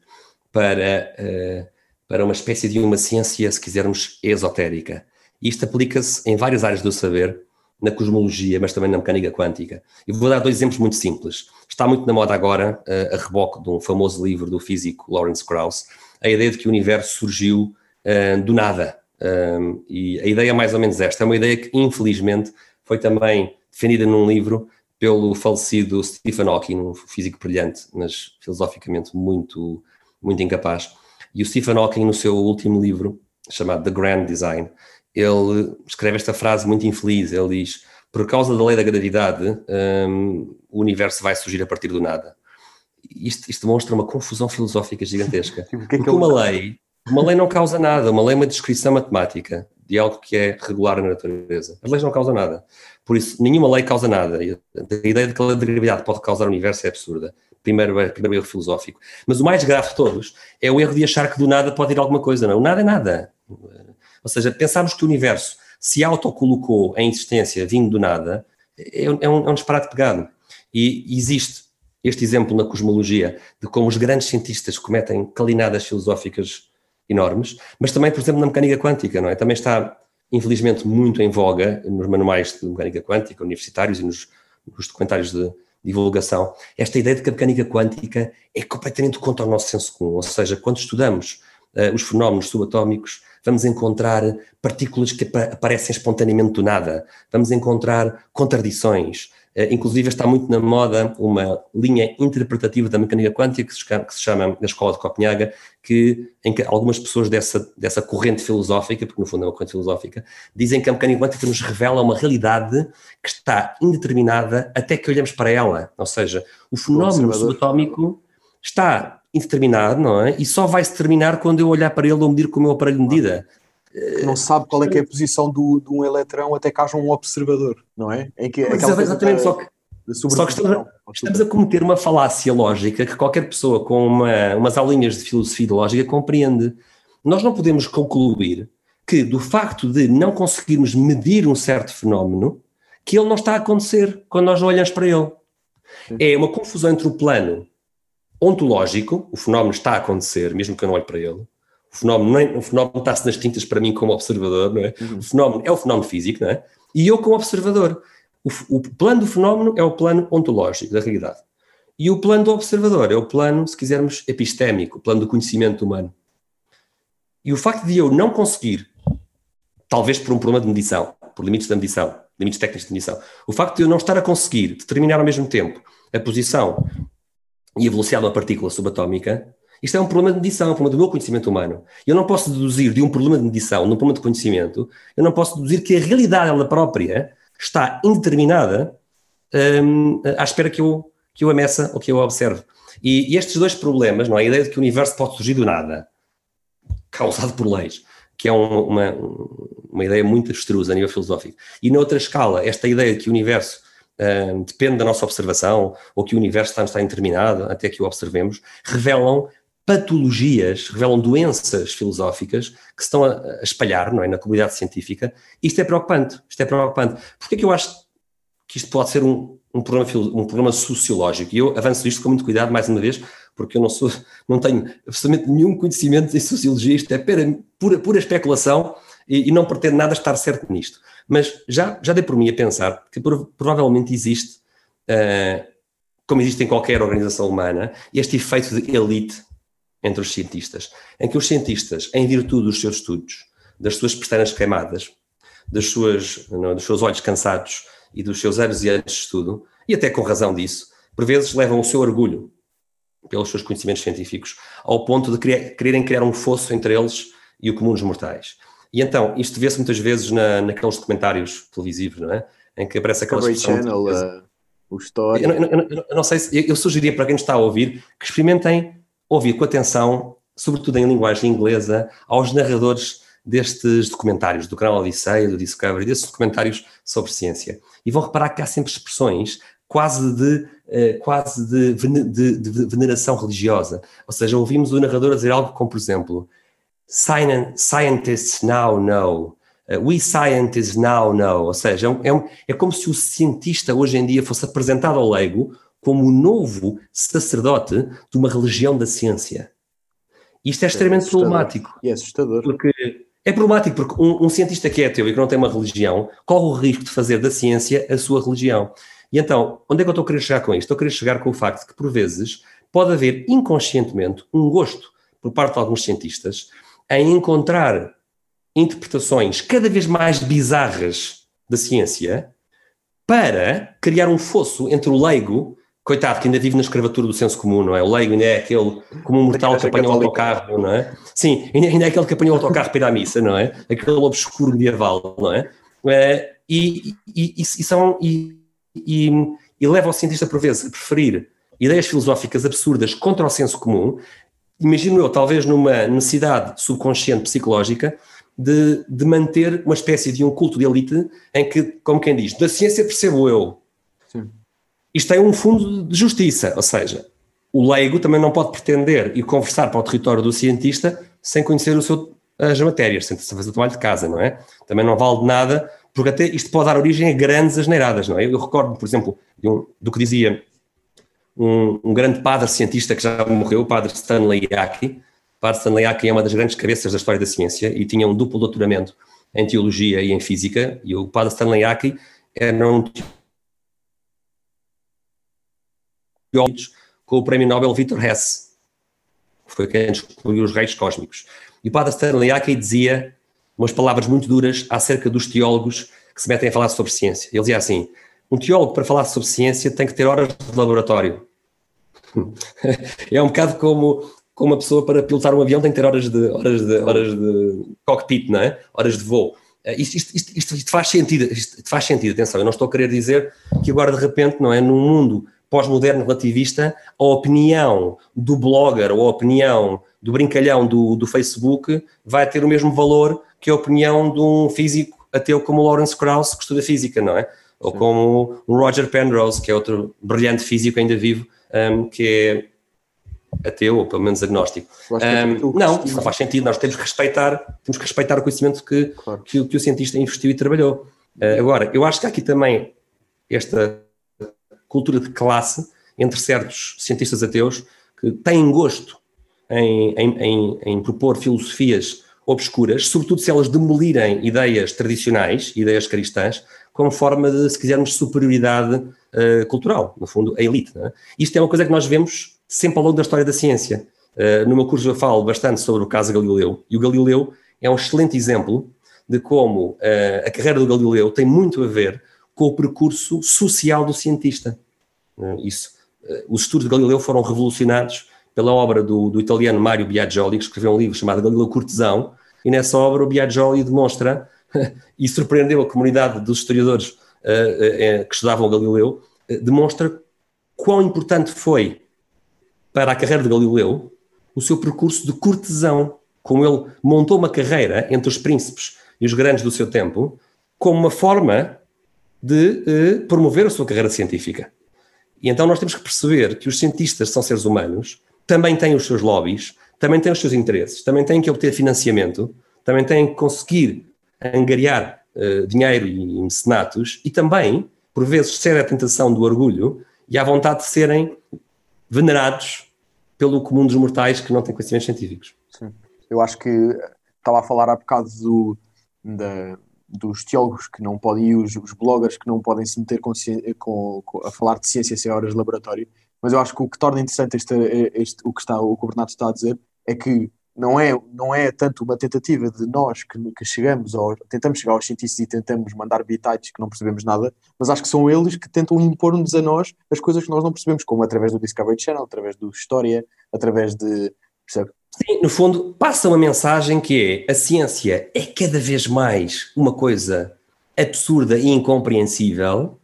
para, uh, para uma espécie de uma ciência, se quisermos, esotérica. Isto aplica-se em várias áreas do saber, na cosmologia, mas também na mecânica quântica. E vou dar dois exemplos muito simples. está muito na moda agora, uh, a reboque de um famoso livro do físico Lawrence Krauss, a ideia de que o universo surgiu uh, do nada. Um, e a ideia é mais ou menos esta. É uma ideia que, infelizmente, foi também defendida num livro pelo falecido Stephen Hawking, um físico brilhante, mas filosoficamente muito, muito incapaz. E o Stephen Hawking, no seu último livro, chamado The Grand Design, ele escreve esta frase muito infeliz. Ele diz: Por causa da lei da gravidade, um, o universo vai surgir a partir do nada. Isto, isto demonstra uma confusão filosófica gigantesca. É que Porque uma lei, uma lei não causa nada, uma lei é uma descrição matemática de algo que é regular na natureza. As leis não causam nada. Por isso, nenhuma lei causa nada. A ideia de que a lei da gravidade pode causar o universo é absurda. Primeiro, primeiro erro filosófico. Mas o mais grave de todos é o erro de achar que do nada pode ir alguma coisa. Não, o nada é nada. Ou seja, pensarmos que o universo se autocolocou em existência vindo do nada é, é, um, é um disparate pegado. E existe este exemplo na cosmologia de como os grandes cientistas cometem calinadas filosóficas enormes, mas também, por exemplo, na mecânica quântica, não é? Também está, infelizmente, muito em voga nos manuais de mecânica quântica universitários e nos, nos documentários de divulgação, esta ideia de que a mecânica quântica é completamente contra o nosso senso comum, ou seja, quando estudamos uh, os fenómenos subatómicos, vamos encontrar partículas que aparecem espontaneamente do nada, vamos encontrar contradições, inclusive está muito na moda uma linha interpretativa da mecânica quântica que se, chama, que se chama na Escola de Copenhaga, que, em que algumas pessoas dessa, dessa corrente filosófica, porque no fundo é uma corrente filosófica, dizem que a mecânica quântica nos revela uma realidade que está indeterminada até que olhamos para ela. Ou seja, o fenómeno o subatómico está indeterminado, não é? E só vai se terminar quando eu olhar para ele ou medir com o meu aparelho de medida não sabe qual é que é a posição do, de um eletrão até que haja um observador, não é? Em que, exatamente, só que, só que estamos, estamos, a cometer uma falácia lógica que qualquer pessoa com uma, umas aulinhas de filosofia de lógica compreende. Nós não podemos concluir que do facto de não conseguirmos medir um certo fenómeno, que ele não está a acontecer quando nós não olhamos para ele. É uma confusão entre o plano ontológico, o fenómeno está a acontecer, mesmo que eu não olhe para ele, o fenómeno, é, o fenómeno está-se nas tintas para mim como observador, não é? Uhum. O fenómeno é o fenómeno físico, não é? E eu como observador. O, o, plano do fenómeno é o plano ontológico da realidade. E o plano do observador é o plano, se quisermos, epistémico, o plano do conhecimento humano. E o facto de eu não conseguir, talvez por um problema de medição, por limites da medição, limites técnicos de medição, o facto de eu não estar a conseguir determinar ao mesmo tempo a posição e a velocidade de uma partícula subatómica, isto é um problema de medição, é um problema do meu conhecimento humano. Eu não posso deduzir de um problema de medição, de um problema de conhecimento, eu não posso deduzir que a realidade ela própria está indeterminada um, à espera que eu, que eu a meça ou que eu observe. E, e, estes dois problemas, não é? a ideia de que o universo pode surgir do nada, causado por leis, que é um, uma, uma ideia muito abstrusa a nível filosófico. E na outra escala, esta ideia de que o universo uh, depende da nossa observação, ou que o universo está, está indeterminado até que o observemos, revelam patologias, revelam doenças filosóficas que se estão a, espalhar não é, na comunidade científica. Isto é preocupante. Isto é preocupante. Porquê que eu acho que isto pode ser um, um, problema, um problema sociológico? E eu avanço isto com muito cuidado, mais uma vez, porque eu não, sou, não tenho absolutamente nenhum conhecimento em sociologia, isto é pura, pura, pura especulação e, e, não pretendo nada estar certo nisto. Mas já, já dei por mim a pensar que provavelmente existe, uh, como existe em qualquer organização humana, este efeito de elite entre os cientistas, em que os cientistas, em virtude dos seus estudos, das suas pestanas queimadas, das suas, não, dos seus olhos cansados e dos seus anos e anos de estudo, e até com razão disso, por vezes levam o seu orgulho pelos seus conhecimentos científicos ao ponto de querer, quererem criar um fosso entre eles e o comum dos mortais. E então, isto vê-se muitas vezes na, naqueles documentários televisivos, não é? Em que aparece aquela Channel, uh, o Story. Eu, eu, eu, eu, não sei se... Eu, sugeria para quem está a ouvir que experimentem ouvir com atenção, sobretudo em linguagem inglesa, aos narradores destes documentários, do canal Odisseia, do Discovery, desses documentários sobre ciência. E vão reparar que há sempre expressões quase de, uh, quase de, de, de, veneração religiosa. Ou seja, ouvimos o narrador dizer algo como, por exemplo, Scientists now know. Uh, we scientists now know. Ou seja, é, um, é como se o cientista hoje em dia fosse apresentado ao leigo como o novo sacerdote de uma religião da ciência. Isto é, é extremamente é problemático. E é assustador. Porque é problemático porque um, um, cientista que é ateu e que não tem uma religião corre o risco de fazer da ciência a sua religião. E então, onde é que eu estou a querer chegar com isto? Estou a querer chegar com o facto de que, por vezes, pode haver inconscientemente um gosto por parte de alguns cientistas em encontrar interpretações cada vez mais bizarras da ciência para criar um fosso entre o leigo, coitado, que ainda vive na escravatura do senso comum, não é? O leigo ainda é aquele, como um mortal que apanha o autocarro, não é? Sim, ainda é aquele que apanha o autocarro para ir à missa, não é? Aquele obscuro medieval, não é? é e, e, e, e, são, e, e, e leva o cientista, por vezes, a preferir ideias filosóficas absurdas contra o senso comum, imagino eu, talvez numa necessidade subconsciente psicológica, de, de, manter uma espécie de um culto de elite em que, como quem diz, da ciência percebo eu. Isto tem um fundo de justiça, ou seja, o leigo também não pode pretender e conversar para o território do cientista sem conhecer seu, as matérias, sem fazer o trabalho de casa, não é? Também não vale de nada, porque até isto pode dar origem a grandes asneiradas, não é? Eu recordo, por exemplo, um, do que dizia um, um, grande padre cientista que já morreu, o padre Stanley Yaki. O padre Stanley Yaki é uma das grandes cabeças da história da ciência e tinha um duplo doutoramento em teologia e em física. E o padre Stanley Yaki era um com o prémio Nobel Victor Hess, foi quem descobriu os reis cósmicos. E o padre Stanley Yaki dizia umas palavras muito duras acerca dos teólogos que se metem a falar sobre ciência. Ele dizia assim: um teólogo, para falar sobre ciência, tem que ter horas de laboratório. é um bocado como, como uma pessoa para pilotar um avião tem que ter horas de, horas de, horas de cockpit, não é? Horas de voo. Eh, isto, isto, isto, isto, faz sentido, isto faz sentido, atenção, eu não estou a querer dizer que agora de repente, não é, num mundo pós-moderno relativista, a opinião do blogger ou a opinião do brincalhão do, do Facebook vai ter o mesmo valor que a opinião de um físico ateu como o Lawrence Krauss, que estuda física, não é? Ou Sim. como o Roger Penrose, que é outro brilhante físico ainda vivo, um, que é ateu, ou pelo menos agnóstico. Um, não, não faz sentido, nós temos que respeitar, temos que respeitar o conhecimento que, claro. que, que, o cientista investiu e trabalhou. Uh, agora, eu acho que há aqui também esta cultura de classe entre certos cientistas ateus que têm gosto em, em, em, em propor filosofias obscuras, sobretudo se elas demolirem ideias tradicionais, ideias cristãs, como forma de, se quisermos, superioridade uh, cultural, no fundo, a elite. É? Isto é uma coisa que nós vemos sempre ao longo da história da ciência. Uh, no meu curso eu falo bastante sobre o caso Galileu, e o Galileu é um excelente exemplo de como uh, a carreira do Galileu tem muito a ver com o percurso social do cientista. Isso, os estudos de Galileu foram revolucionados pela obra do, do italiano Mario Biagioli, que escreveu um livro chamado Galileu Cortesão, e nessa obra o Biagioli demonstra e surpreendeu a comunidade dos historiadores uh, uh, que estudavam Galileu, demonstra quão importante foi para a carreira de Galileu o seu percurso de cortesão, como ele montou uma carreira entre os príncipes e os grandes do seu tempo, como uma forma de uh, promover a sua carreira científica. E então nós temos que perceber que os cientistas são seres humanos, também têm os seus lobbies, também têm os seus interesses, também têm que obter financiamento, também têm que conseguir angariar uh, dinheiro e mecenatos e também, por vezes, cede à tentação do orgulho e à vontade de serem venerados pelo comum dos mortais que não têm conhecimentos científicos. Sim. Eu acho que estava a falar há bocado do, da, dos teólogos que não podem e os, os, bloggers que não podem se meter com, com, com, a falar de ciência sem horas de laboratório, mas eu acho que o que torna interessante este, este, o, que está, o que o Bernardo está a dizer é que não é, não é tanto uma tentativa de nós que, que chegamos ou tentamos chegar aos cientistas e tentamos mandar bitites que não percebemos nada, mas acho que são eles que tentam impor-nos a nós as coisas que nós não percebemos, como através do Discovery Channel, através do História, através de. Percebe? Sim, no fundo, passa uma mensagem que é a ciência é cada vez mais uma coisa absurda e incompreensível,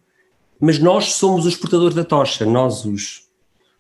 mas nós somos os portadores da tocha, nós os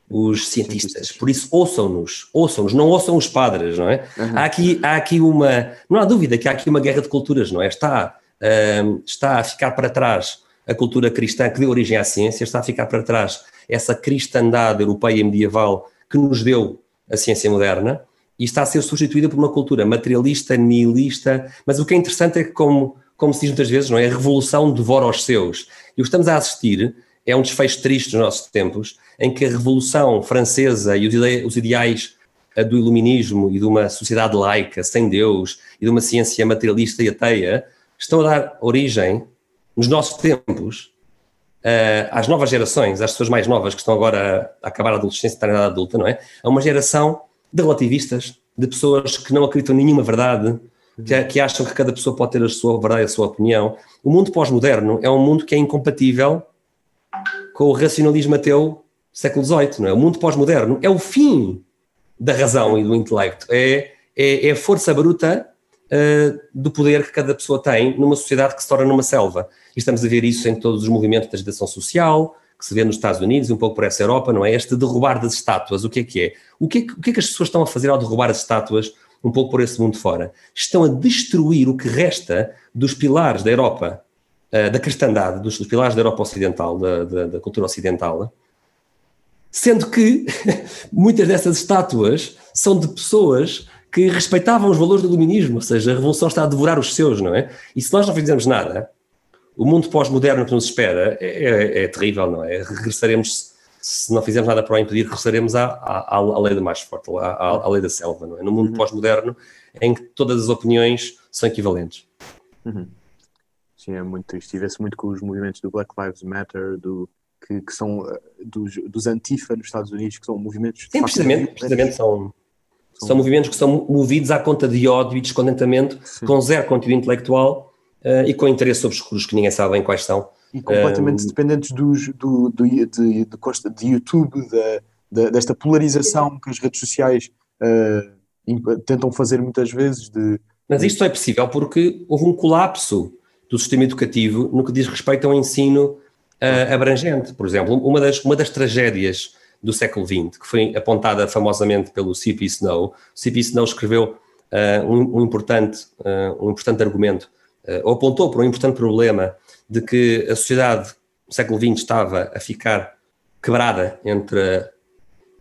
os cientistas. Por isso, ouçam-nos, ouçam-nos, não ouçam os padres, não é? Uhum. Há, aqui, há aqui uma, não há dúvida que há aqui uma guerra de culturas, não é? Está, uh, está a ficar para trás a cultura cristã que deu origem à ciência, está a ficar para trás essa cristandade europeia medieval que nos deu a ciência moderna e está a ser substituída por uma cultura materialista, nihilista, mas o que é interessante é que, como, como se diz muitas vezes, não é? A revolução devora os seus. E o que estamos a assistir é um desfecho triste dos nossos tempos, em que a Revolução Francesa e os ideais eh, do iluminismo e de uma sociedade laica, sem Deus, e de uma ciência materialista e ateia, estão a dar origem, nos nossos tempos, uh, às novas gerações, às pessoas mais novas que estão agora a, a acabar a adolescência, estar na idade adulta, não é? A uma geração de relativistas, de pessoas que não acreditam em nenhuma verdade, que, que, acham que cada pessoa pode ter a sua verdade, a sua opinião. O mundo pós-moderno é um mundo que é incompatível com o racionalismo ateu século XVIII, não é? O mundo pós-moderno é o fim da razão e do intelecto, é, é, é a força bruta uh, do poder que cada pessoa tem numa sociedade que se torna numa selva. E estamos a ver isso em todos os movimentos da agitação social, que se vê nos Estados Unidos e um pouco por essa Europa, não é? Este derrubar das estátuas, o que é que é? O que é que, o que, é que as pessoas estão a fazer ao derrubar as estátuas um pouco por esse mundo fora? Estão a destruir o que resta dos pilares da Europa, uh, da cristandade, dos, dos, pilares da Europa Ocidental, da, da, da cultura ocidental, sendo que muitas dessas estátuas são de pessoas que respeitavam os valores do iluminismo, ou seja, a revolução está a devorar os seus, não é? E se nós não fizermos nada, o mundo pós-moderno que nos espera é, é, é, terrível, não é? Regressaremos, se não fizermos nada para o impedir, regressaremos à, à, à lei do mais forte, à, à, lei da selva, não é? No mundo uhum. pós-moderno em que todas as opiniões são equivalentes. Uhum. Sim, é muito triste. E vê-se muito com os movimentos do Black Lives Matter, do, que, que são uh, dos, dos Antifa nos Estados Unidos, que são movimentos... Sim, precisamente, precisamente são são movimentos que são movidos à conta de ódio e descontentamento, Sim. com zero conteúdo intelectual uh, e com interesses obscuros que ninguém sabe bem quais são. E completamente um, eh, dependentes dos, do, do, de, de, de YouTube, de, desta polarização que as redes sociais uh, tentam fazer muitas vezes. De, Mas isto é possível porque houve um colapso do sistema educativo no que diz respeito ao ensino uh, abrangente. Por exemplo, uma das, uma das tragédias do século XX, que foi apontada famosamente pelo C.P. Snow. C.P. Snow escreveu uh, um, um, importante, um importante argumento, ou apontou para um importante problema de que a sociedade do século XX estava a ficar quebrada entre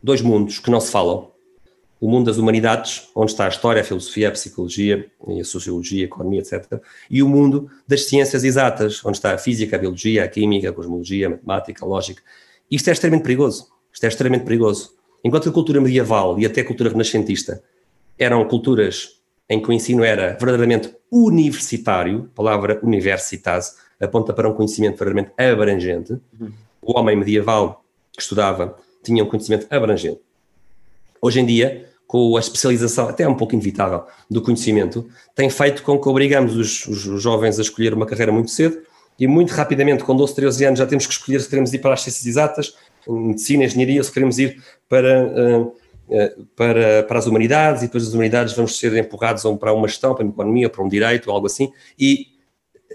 dois mundos que não se falam. O mundo das humanidades, onde está a história, a filosofia, a psicologia, a sociologia, a economia, etc. E o mundo das ciências exatas, onde está a física, a biologia, a química, a cosmologia, a matemática, a lógica. Isto é extremamente perigoso isto é extremamente perigoso. Enquanto a cultura medieval e até a cultura renascentista eram culturas em que o ensino era verdadeiramente universitário, a palavra universitas aponta para um conhecimento verdadeiramente abrangente. O homem medieval que estudava tinha um conhecimento abrangente. Hoje em dia, com a especialização, até um pouco inevitável, do conhecimento, tem feito com que obrigamos os, os, jovens a escolher uma carreira muito cedo e muito rapidamente, com 12, 13 anos, já temos que escolher se queremos ir para as ciências exatas, medicina, engenharia, se queremos ir para, uh, para, para as humanidades, e depois das humanidades vamos ser empurrados para uma gestão, para uma economia, para um direito, algo assim, e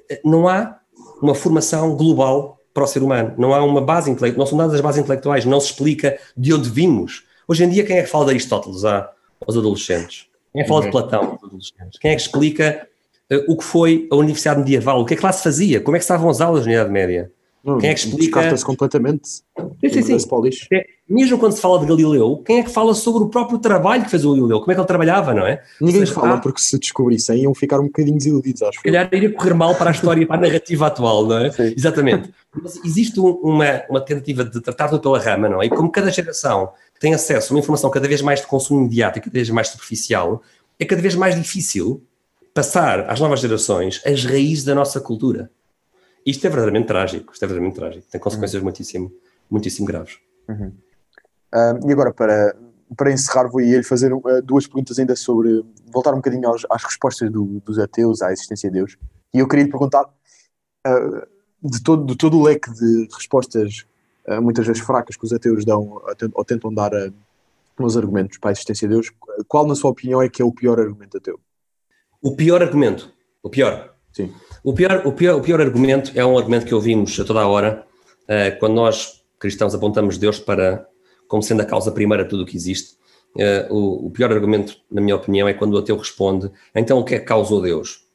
eh, não há uma formação global para o ser humano, não há uma base intelectual, não são dadas as bases intelectuais, não se explica de onde vimos. Hoje em dia, quem é que fala de Aristóteles aos adolescentes? Quem é que fala de uhum. Platão aos adolescentes? Quem é que explica uh, o que foi a Universidade Medieval? O que é que lá se fazia? Como é que estavam as aulas na Unidade Média? Não, quem é que explica? Descarta-se completamente. Sim, sim, sim. É, mesmo quando se fala de Galileu, quem é que fala sobre o próprio trabalho que fez o Galileu? Como é que ele trabalhava, não é? Ninguém seja, fala, porque se descobrissem iam ficar um bocadinho desiludidos, acho. Se calhar iria correr mal para a história e para a narrativa atual, não é? Sim. Exatamente. Mas existe uma, uma tentativa de tratar tudo pela rama, não é? E como cada geração tem acesso a uma informação cada vez mais de consumo imediato e cada vez mais superficial, é cada vez mais difícil passar às novas gerações as raízes da nossa cultura. Isto é verdadeiramente trágico, isto é verdadeiramente trágico, tem consequências uhum. muitíssimo, muitíssimo graves. Uhum. Uh, e agora, para, para encerrar, vou-lhe fazer uh, duas perguntas ainda sobre, voltar um bocadinho aos, às respostas do, dos ateus à existência de Deus. E eu queria lhe perguntar, uh, de, todo, de todo o leque de respostas, muitas vezes fracas, que os ateus dão ou tentam dar nos argumentos para a existência de Deus, qual, na sua opinião, é que é o pior argumento ateu? O pior argumento, o pior. Sim. O pior, o, pior, o pior argumento é um argumento que ouvimos a toda a hora, uh, quando nós, cristãos, apontamos Deus para como sendo a causa primeira de tudo o que existe. Uh, o, o, pior argumento, na minha opinião, é quando o ateu responde: então o que é que causou Deus?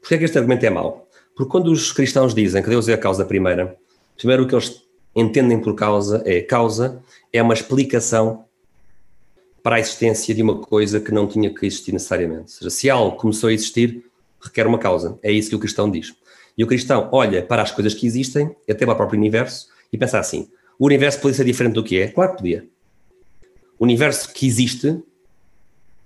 Porquê é que este argumento é mau? Porque quando os cristãos dizem que Deus é a causa primeira, primeiro o que eles entendem por causa é causa é uma explicação para a existência de uma coisa que não tinha que existir necessariamente. Ou seja, se algo começou a existir, requer uma causa. É isso que o cristão diz. E o cristão olha para as coisas que existem, até para o próprio universo, e pensa assim: o universo podia ser diferente do que é? Claro que podia. O universo que existe,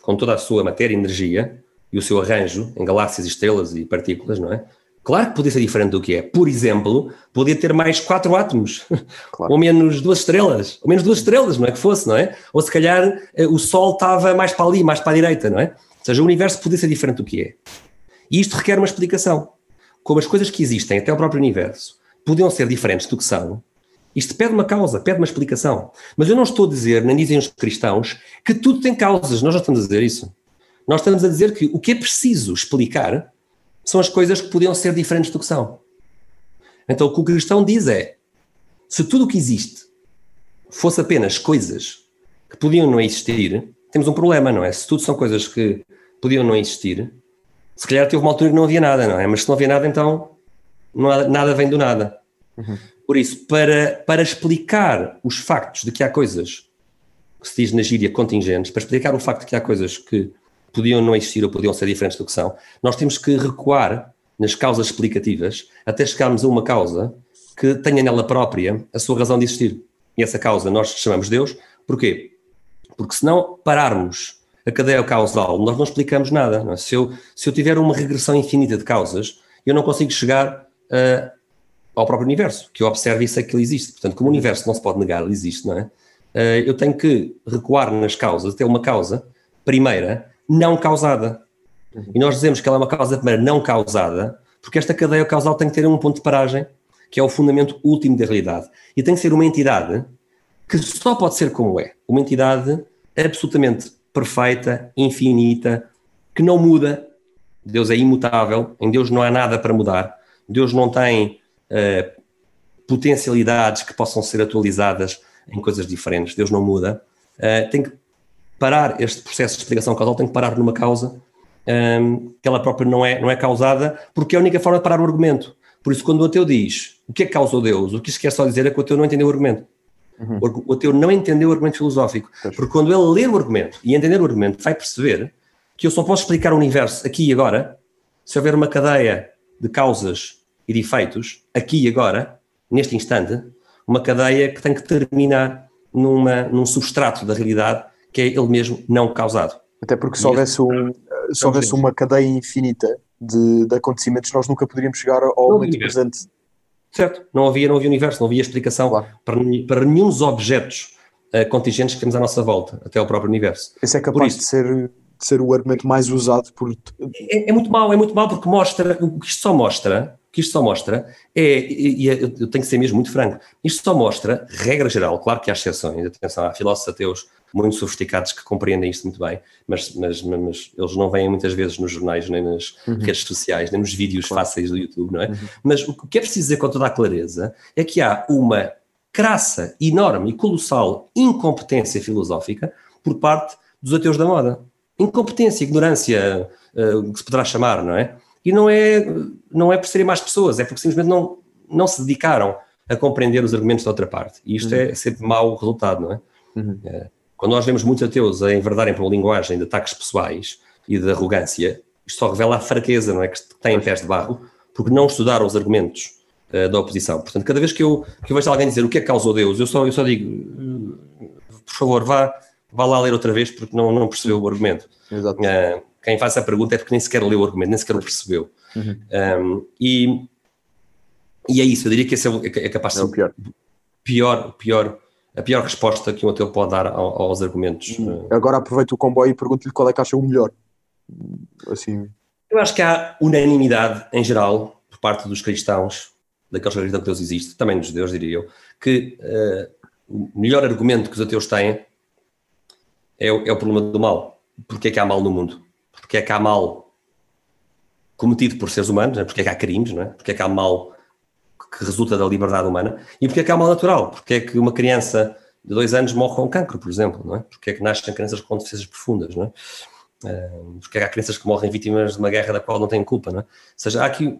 com toda a sua matéria e energia, e o seu arranjo em galáxias, estrelas e partículas, não é? Claro que podia ser diferente do que é. Por exemplo, podia ter mais quatro átomos, claro. ou menos duas estrelas, ou menos duas estrelas, não é que fosse, não é? Ou se calhar eh, o Sol estava mais para ali, mais para a direita, não é? Ou seja, o universo podia ser diferente do que é. E isto requer uma explicação. Como as coisas que existem, até o próprio universo, podiam ser diferentes do que são, isto pede uma causa, pede uma explicação. Mas eu não estou a dizer, nem dizem os cristãos, que tudo tem causas. Nós não estamos a dizer isso. Nós estamos a dizer que o que é preciso explicar são as coisas que podiam ser diferentes do que são. Então o que o cristão diz é: se tudo o que existe fosse apenas coisas que podiam não existir, temos um problema, não é? Se tudo são coisas que podiam não existir, se calhar teve uma altura que não havia nada, não é? Mas se não havia nada, então não há, nada vem do nada. Uhum. Por isso, para, para explicar os factos de que há coisas que se diz na gíria contingentes, para explicar o facto de que há coisas que podiam não existir ou podiam ser diferentes do que são, nós temos que recuar nas causas explicativas até chegarmos a uma causa que tenha nela própria a sua razão de existir. E essa causa nós chamamos Deus. Porquê? Porque se não pararmos a cadeia causal, nós não explicamos nada. Não é? se, eu, se eu tiver uma regressão infinita de causas, eu não consigo chegar uh, ao próprio universo, que eu observo e sei que ele existe. Portanto, como o universo não se pode negar, ele existe, não é? Uh, eu tenho que recuar nas causas até uma causa primeira não causada. E nós dizemos que ela é uma causa primeira não causada, porque esta cadeia causal tem que ter um ponto de paragem, que é o fundamento último da realidade. E tem que ser uma entidade que só pode ser como é. Uma entidade absolutamente perfeita, infinita, que não muda. Deus é imutável, em Deus não há nada para mudar. Deus não tem uh, potencialidades que possam ser atualizadas em coisas diferentes. Deus não muda. Uh, tem que parar este processo de explicação causal, tem que parar numa causa um, ehm, que ela própria não é, não é causada, porque é a única forma de parar o argumento. Por isso, quando o ateu diz o que é que causou Deus, o que isso quer só dizer é que o ateu não entendeu o argumento. Uhum. O ateu não entendeu o argumento filosófico. Porque quando ele ler o argumento e entender o argumento, vai perceber que eu só posso explicar o universo aqui e agora se houver uma cadeia de causas e de efeitos, aqui e agora, neste instante, uma cadeia que tem que terminar numa, num substrato da realidade que é ele mesmo não causado. Até porque se houvesse, um, se houvesse uma cadeia infinita de, de, acontecimentos, nós nunca poderíamos chegar ao momento presente. Certo, não havia, não havia universo, não havia explicação claro. para, para nenhum dos objetos uh, contingentes que temos à nossa volta, até ao próprio universo. Esse é capaz de ser, de ser o argumento mais usado por. É, é muito mau, é muito mau porque mostra, o que isto só mostra que isto só mostra é, e, eu tenho que ser mesmo muito franco, isto só mostra, regra geral, claro que há exceções, atenção, há filósofos ateus muito sofisticados que compreendem isto muito bem, mas, mas, mas eles não vêm muitas vezes nos jornais, nem nas uhum. redes sociais, nem nos vídeos claro. fáceis do YouTube, não é? Uhum. Mas o que é preciso dizer com toda a clareza é que há uma crassa, enorme e colossal incompetência filosófica por parte dos ateus da moda. Incompetência, ignorância, uh, que se poderá chamar, não é? E não é, não é por serem mais pessoas, é porque simplesmente não, não se dedicaram a compreender os argumentos da outra parte. E isto uhum. é sempre mau resultado, não é? Uhum. é? Quando nós vemos muitos ateus a enverdarem para uma linguagem de ataques pessoais e de arrogância, isto só revela a fraqueza, não é? Que têm pés de barro, porque não estudaram os argumentos uh, da oposição. Portanto, cada vez que eu, que eu vejo alguém dizer o que é que causou Deus, eu só, eu só digo, por favor, vá, vá lá ler outra vez, porque não, não percebeu o argumento. Exato. Uh, quem faz essa pergunta é porque nem sequer leu o argumento, nem sequer o percebeu. Uhum. Um, e, e é isso, eu diria que esse é, é capaz de ser é o pior. pior, pior, a pior resposta que um ateu pode dar aos argumentos. Uhum. Agora aproveito o comboio e pergunto-lhe qual é que acha o melhor. Assim. Eu acho que há unanimidade em geral por parte dos cristãos, daqueles que acreditam que Deus existe, também dos judeus, diria eu, que uh, o melhor argumento que os ateus têm é o, é o problema do mal. Porque é que há mal no mundo? Porque é que há mal cometido por seres humanos, né? porque é que há crimes, é? porque é que há mal que resulta da liberdade humana e porque é que há mal natural, porque é que uma criança de dois anos morre com cancro, por exemplo, não é? porque é que nascem crianças com deficiências profundas, não é? Porque é que há crianças que morrem vítimas de uma guerra da qual não têm culpa, não é? Ou seja, há aqui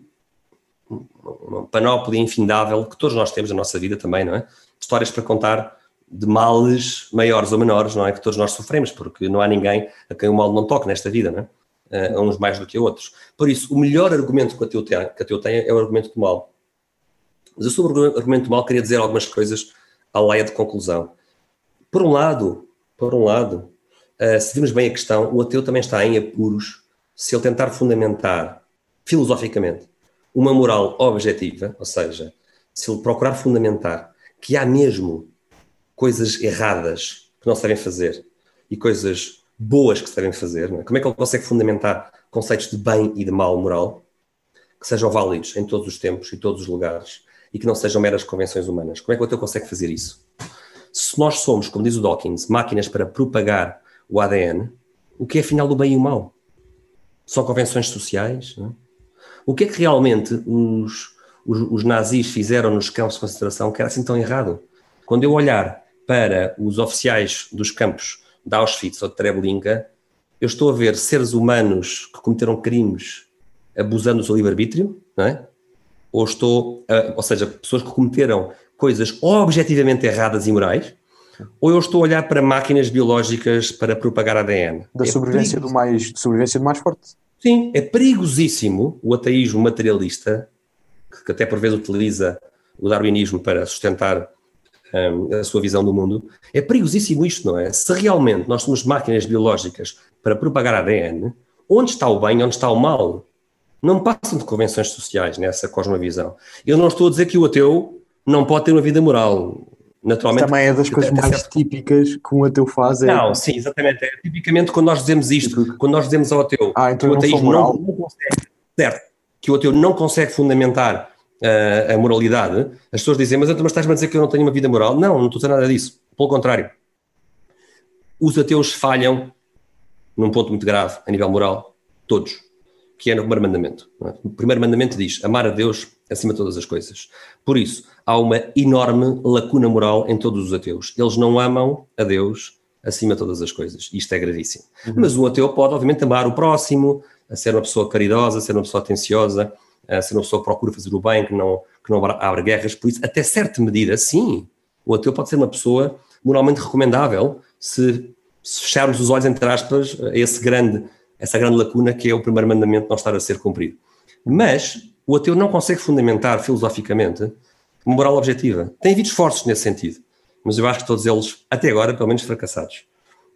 uma panóplia infindável que todos nós temos na nossa vida também, não é? Histórias para contar de males maiores ou menores, não é? Que todos nós sofremos, porque não há ninguém a quem o mal não toque nesta vida, não é? uh, uns mais do que a outros. Por isso, o melhor argumento que a tem, que a teu tem é o argumento do mal. Mas eu sobre o argumento do mal queria dizer algumas coisas à leia de conclusão. Por um lado, por um lado, uh, se virmos bem a questão, o ateu também está em apuros se ele tentar fundamentar filosoficamente uma moral objetiva, ou seja, se ele procurar fundamentar que há mesmo coisas erradas que não devem fazer e coisas boas que devem fazer, é? como é que ele consegue fundamentar conceitos de bem e de mal moral que sejam válidos em todos os tempos e todos os lugares e que não sejam meras convenções humanas? Como é que o ateu consegue fazer isso? Se nós somos, como diz o Dawkins, máquinas para propagar o ADN, o que é afinal do bem e o mal? São convenções sociais? É? O que é que realmente os, os, os, nazis fizeram nos campos de concentração que era assim tão errado? Quando eu olhar para os oficiais dos campos de Auschwitz ou de Treblinka, eu estou a ver seres humanos que cometeram crimes abusando do seu livre-arbítrio, não é? Ou estou, a, ou seja, pessoas que cometeram coisas objetivamente erradas e morais, ou eu estou a olhar para máquinas biológicas para propagar ADN. Da é sobrevivência, do mais, sobrevivência do mais forte. Sim, é perigosíssimo o ateísmo materialista, que até por vezes utiliza o darwinismo para sustentar um, a sua visão do mundo. É perigosíssimo isto, não é? Se realmente nós somos máquinas biológicas para propagar ADN, onde está o bem, onde está o mal? Não passam de convenções sociais nessa cosmovisão. Eu não estou a dizer que o ateu não pode ter uma vida moral. Naturalmente, também é das coisas mais típicas que um ateu faz. É... Não, sim, exatamente. É, tipicamente, quando nós dizemos isto, tipo, quando nós dizemos ao ateu ah, então que o ateísmo não, não, consegue, certo, que o ateu não consegue fundamentar uh, a moralidade, as pessoas dizem, mas então mas estás-me a dizer que eu não tenho uma vida moral? Não, não estou a dizer nada disso. Pelo contrário. Os ateus falham num ponto muito grave a nível moral, todos, que é no primeiro mandamento. É? O primeiro mandamento diz amar a Deus acima de todas as coisas. Por isso, há uma enorme lacuna moral em todos os ateus. Eles não amam a Deus acima de todas as coisas. Isto é gravíssimo. Uhum. Mas um ateu pode, obviamente, amar o próximo, a ser uma pessoa caridosa, a ser uma pessoa atenciosa, a ser uma pessoa procura fazer o bem, que não, que não abre guerras. Por isso, até certa medida, sim, o ateu pode ser uma pessoa moralmente recomendável se, se fecharmos os olhos, entre aspas, a esse grande, essa grande lacuna que é o primeiro mandamento não estar a ser cumprido. Mas o ateu não consegue fundamentar filosoficamente uma moral objetiva. Tem havido esforços nesse sentido, mas eu acho que todos eles, até agora, pelo menos fracassados.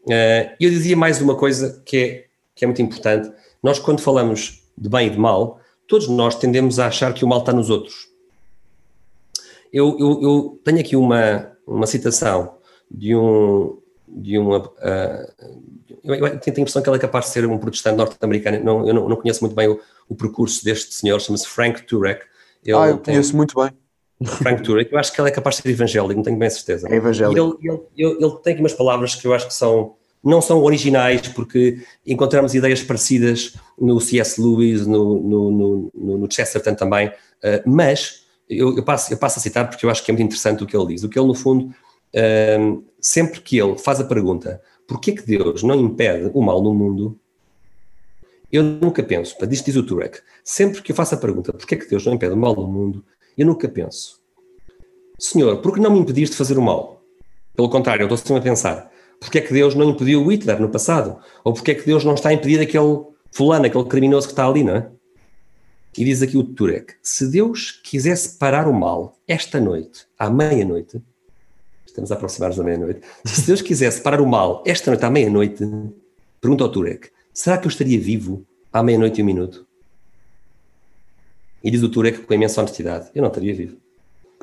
Uh, eu dizia mais uma coisa que é, que é muito importante. Nós, quando falamos de bem e de mal, todos nós tendemos a achar que o mal está nos outros. Eu, eu, eu tenho aqui uma, uma citação de um. De uma, uh, eu, eu, tenho a impressão que ele é capaz de ser um protestante norte-americano. Não, eu não, não, conheço muito bem o, o percurso deste senhor, chama-se Frank Turek. Ele ah, eu conheço muito bem. Frank Turek, eu acho que ele é capaz de ser evangélico, não tenho bem certeza. É evangélico. Ele, ele, ele, ele, tem aqui umas palavras que eu acho que são, não são originais, porque encontramos ideias parecidas no C.S. Lewis, no, no, no, no Chesterton também, uh, mas eu, eu, passo, eu passo a citar porque eu acho que é muito interessante o que ele diz. O que ele, no fundo, uh, sempre que ele faz a pergunta porquê que Deus não impede o mal no mundo, eu nunca penso, diz, diz o Turek, sempre que eu faço a pergunta porquê que Deus não impede o mal no mundo, eu nunca penso, Senhor, por que não me impediste de fazer o mal? Pelo contrário, eu estou sempre a pensar, porquê é que Deus não impediu o Hitler no passado? Ou porquê é que Deus não está a impedir aquele fulano, aquele criminoso que está ali, não é? E diz aqui o Turek, se Deus quisesse parar o mal esta noite, à meia-noite, estamos a aproximar-nos da meia-noite, se Deus quisesse parar o mal esta noite à meia-noite, pergunta ao Turek, será que eu estaria vivo à meia-noite e um minuto? E diz o Turek com imensa honestidade: Eu não estaria vivo.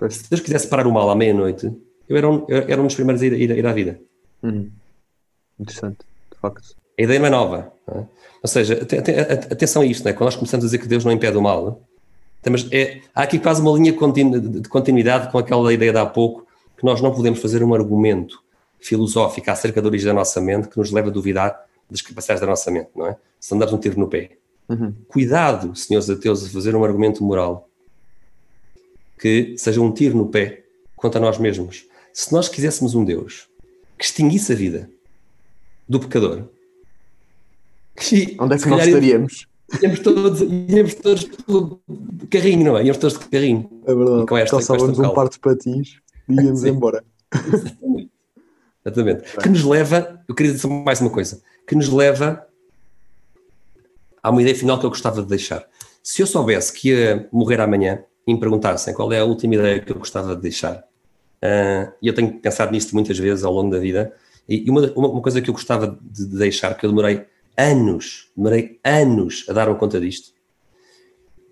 Se Deus quisesse parar o mal à meia-noite, eu era um, eu era um dos primeiros a ir, ir, ir à vida. Uhum. Interessante, de facto. A ideia não é nova. Não é? Ou seja, atenção a isto, é? quando nós começamos a dizer que Deus não impede o mal, temos, é, há aqui quase uma linha de continuidade com aquela ideia de há pouco, que nós não podemos fazer um argumento filosófico acerca da origem da nossa mente que nos leva a duvidar das capacidades da nossa mente, não é? Se andares um tiro no pé. Uhum. Cuidado, senhores ateus, a fazer um argumento moral que seja um tiro no pé contra nós mesmos. Se nós quiséssemos um Deus que extinguisse a vida do pecador, que, onde é que nós estaríamos? Íamos todos, íamos todos pelo carrinho, não é? Íamos todos de carrinho. É verdade. E com esta, Calçávamos um par de patins e íamos embora. Exatamente. Que nos leva, eu queria dizer mais uma coisa, que nos leva há uma ideia final que eu gostava de deixar. Se eu soubesse que ia morrer amanhã e me perguntassem qual é a última ideia que eu gostava de deixar, e eu tenho pensado nisto muitas vezes ao longo da vida, e uma, uma, coisa que eu gostava de deixar, que eu demorei anos, demorei anos a dar-me conta disto,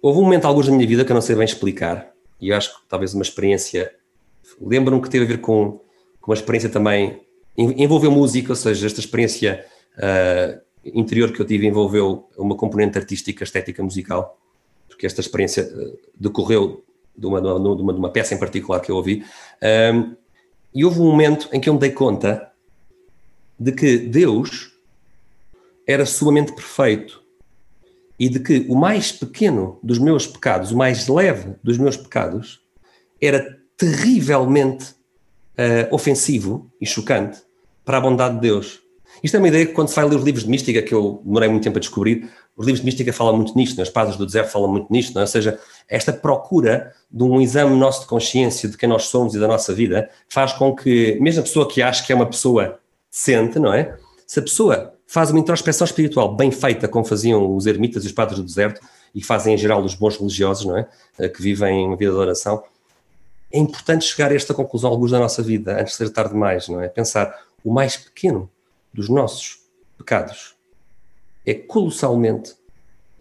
houve um momento, alguns da minha vida, que eu não sei bem explicar, e eu acho que talvez uma experiência. Lembro-me que teve a ver com, com uma experiência também. envolveu música, ou seja, esta experiência uh, interior que eu tive envolveu uma componente artística, estética, musical, porque esta experiência uh, decorreu de uma, de, uma, de uma, peça em particular que eu ouvi. Um, e houve um momento em que eu me dei conta de que Deus era sumamente perfeito e de que o mais pequeno dos meus pecados, o mais leve dos meus pecados, era terrivelmente uh, ofensivo e chocante para a bondade de Deus. Isto é uma ideia que quando se vai ler os livros de mística, que eu demorei muito tempo a descobrir, os livros de mística falam muito nisto, né? as Pasas do Deserto falam muito nisto, é? ou seja, esta procura de um exame nosso de consciência de quem nós somos e da nossa vida faz com que, mesmo a pessoa que acha que é uma pessoa decente, não é? Se a pessoa faz uma introspeção espiritual bem feita, como faziam os ermitas e os padres do deserto, e fazem em geral os bons religiosos, não é? Eh, que vivem uma vida de oração, é importante chegar a esta conclusão alguns da nossa vida, antes de ser tarde demais, não é? Pensar o mais pequeno dos nossos pecados é colossalmente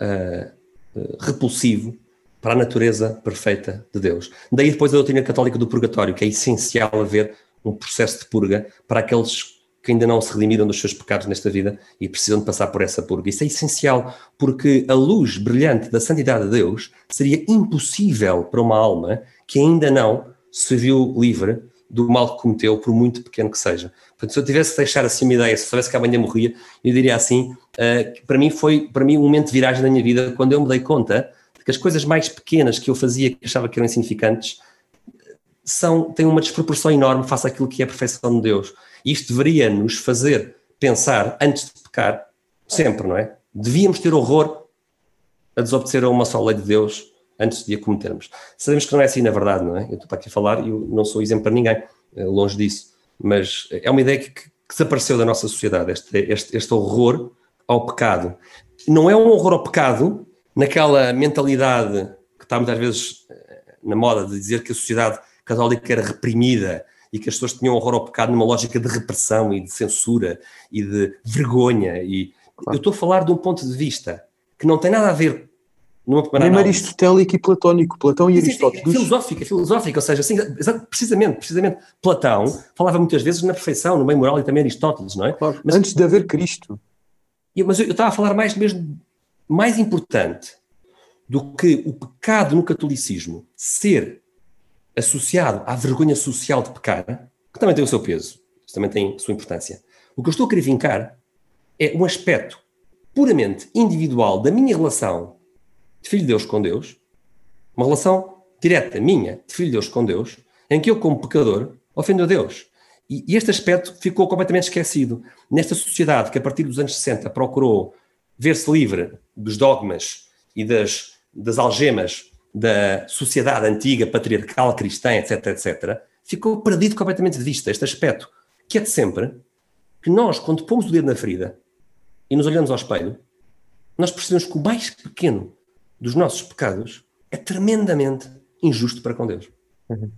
uh, uh, repulsivo para a natureza perfeita de Deus. Daí depois a doutrina católica do purgatório, que é essencial haver um processo de purga para aqueles que ainda não se redimiram dos seus pecados nesta vida e precisam de passar por essa purga. Isso é essencial porque a luz brilhante da santidade de Deus seria impossível para uma alma que ainda não se viu livre do mal que cometeu, por muito pequeno que seja. Portanto, se eu tivesse de deixar assim uma ideia, se soubesse que amanhã morria, eu diria assim, uh, para mim foi para mim um momento de viragem na minha vida, quando eu me dei conta de que as coisas mais pequenas que eu fazia, que achava que eram insignificantes, são, têm uma desproporção enorme face àquilo que é a perfeição de Deus. E isto deveria nos fazer pensar, antes de pecar, sempre, não é? Devíamos ter horror a desobedecer a uma só lei de Deus antes de a cometermos. Sabemos que não é assim na verdade, não é? Eu estou para aqui a falar e eu não sou exemplo para ninguém, eh, longe disso. Mas é uma ideia que, que, desapareceu da nossa sociedade, este, este, este horror ao pecado. Não é um horror ao pecado naquela mentalidade que está muitas vezes eh, na moda de dizer que a sociedade católica era reprimida e que as pessoas tinham horror ao pecado numa lógica de repressão e de censura e de vergonha. E eu estou a falar de um ponto de vista que não tem nada a ver primeira Nem aristotélico e platónico, Platão e Aristóteles. É filosófica, filosófica, ou seja, assim, precisamente, precisamente, Platão falava muitas vezes na perfeição, no bem moral e também Aristóteles, não é? Claro, mas, antes de haver Cristo. Mas eu, eu estava a falar mais mesmo, mais importante do que o pecado no catolicismo ser associado à vergonha social de pecar, que também tem o seu peso, isso também tem a sua importância. O que eu estou a querer vincar é um aspecto puramente individual da minha relação de filho de Deus com Deus, uma relação direta minha de filho de Deus com Deus, em que eu, como pecador, ofendo a Deus. E, e este aspecto ficou completamente esquecido. Nesta sociedade que, a partir dos anos 60, procurou ver-se livre dos dogmas e das, das algemas da sociedade antiga, patriarcal, cristã, etc., etc., ficou perdido completamente de vista este aspecto, que é de sempre que nós, quando pomos o dedo na ferida e nos olhamos ao espelho, nós percebemos que o mais pequeno dos nossos pecados é tremendamente injusto para com Deus. Uhum.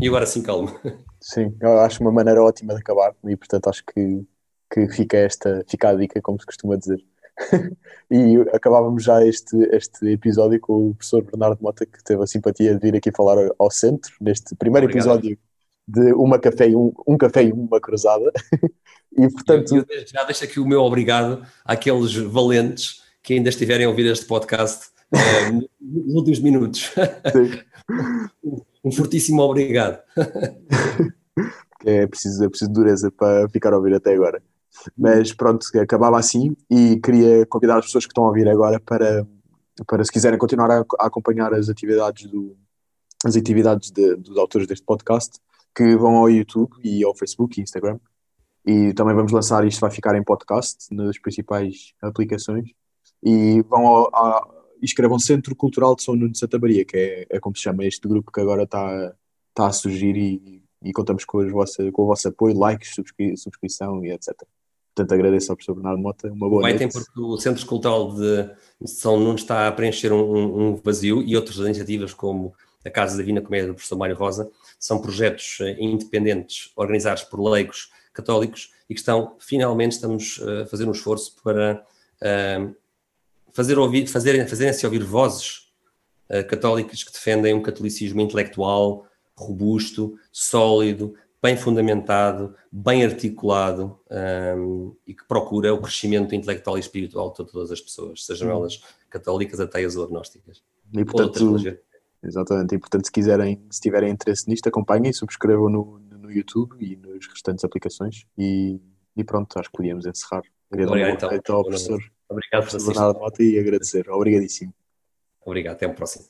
E agora sim, calma. Sim, eu acho uma maneira ótima de acabar e portanto acho que, que fica esta fica a dica, como se costuma dizer. e acabávamos já este, este episódio com o professor Bernardo Mota, que teve a simpatia de vir aqui falar ao centro, neste primeiro Obrigado. episódio de uma café e um, um café e uma cruzada. e portanto. Eu, eu já deixo aqui o meu obrigado àqueles valentes que ainda estiverem a ouvir este podcast é, nos últimos minutos. um fortíssimo obrigado. é preciso, é preciso dureza para ficar a ouvir até agora. Mas pronto, acabava assim e queria convidar as pessoas que estão a ouvir agora para, para se quiserem continuar a, a acompanhar as atividades, do, as atividades de, dos autores deste podcast, que vão ao YouTube e ao Facebook e Instagram. E também vamos lançar, isto vai ficar em podcast nas principais aplicações. E vão ao, escrevam Centro Cultural de São Nuno de Santa Maria, que é, é como se chama este grupo que agora está, está a surgir e, e contamos com, vossa, com o vosso apoio, likes, subscri subscrição e etc. Portanto, agradeço ao professor Bernardo Mota, uma boa Bem, tem porque o Centro Cultural de São Nuno está a preencher um, um, vazio e outras iniciativas como a Casa da Divina Comédia do professor Mário Rosa são projetos eh, independentes organizados por leigos católicos e que estão, finalmente, estamos eh, a fazer um esforço para uh, fazer ouvir, fazer, fazerem-se ouvir vozes uh, católicas que defendem um catolicismo intelectual, robusto, sólido, bem fundamentado, bem articulado um, e que procura o crescimento intelectual e espiritual de todas as pessoas, sejam uhum. elas católicas, ateias ou agnósticas. E portanto, exatamente, e portanto se quiserem, se tiverem interesse nisto, acompanhem, subscrevam no, no YouTube e nas restantes aplicações e, e pronto, acho que podíamos encerrar. Queria Obrigado, então. ao professor. Obrigado por Bernardo Mota e agradecer. Obrigadíssimo. Obrigado, até o próximo.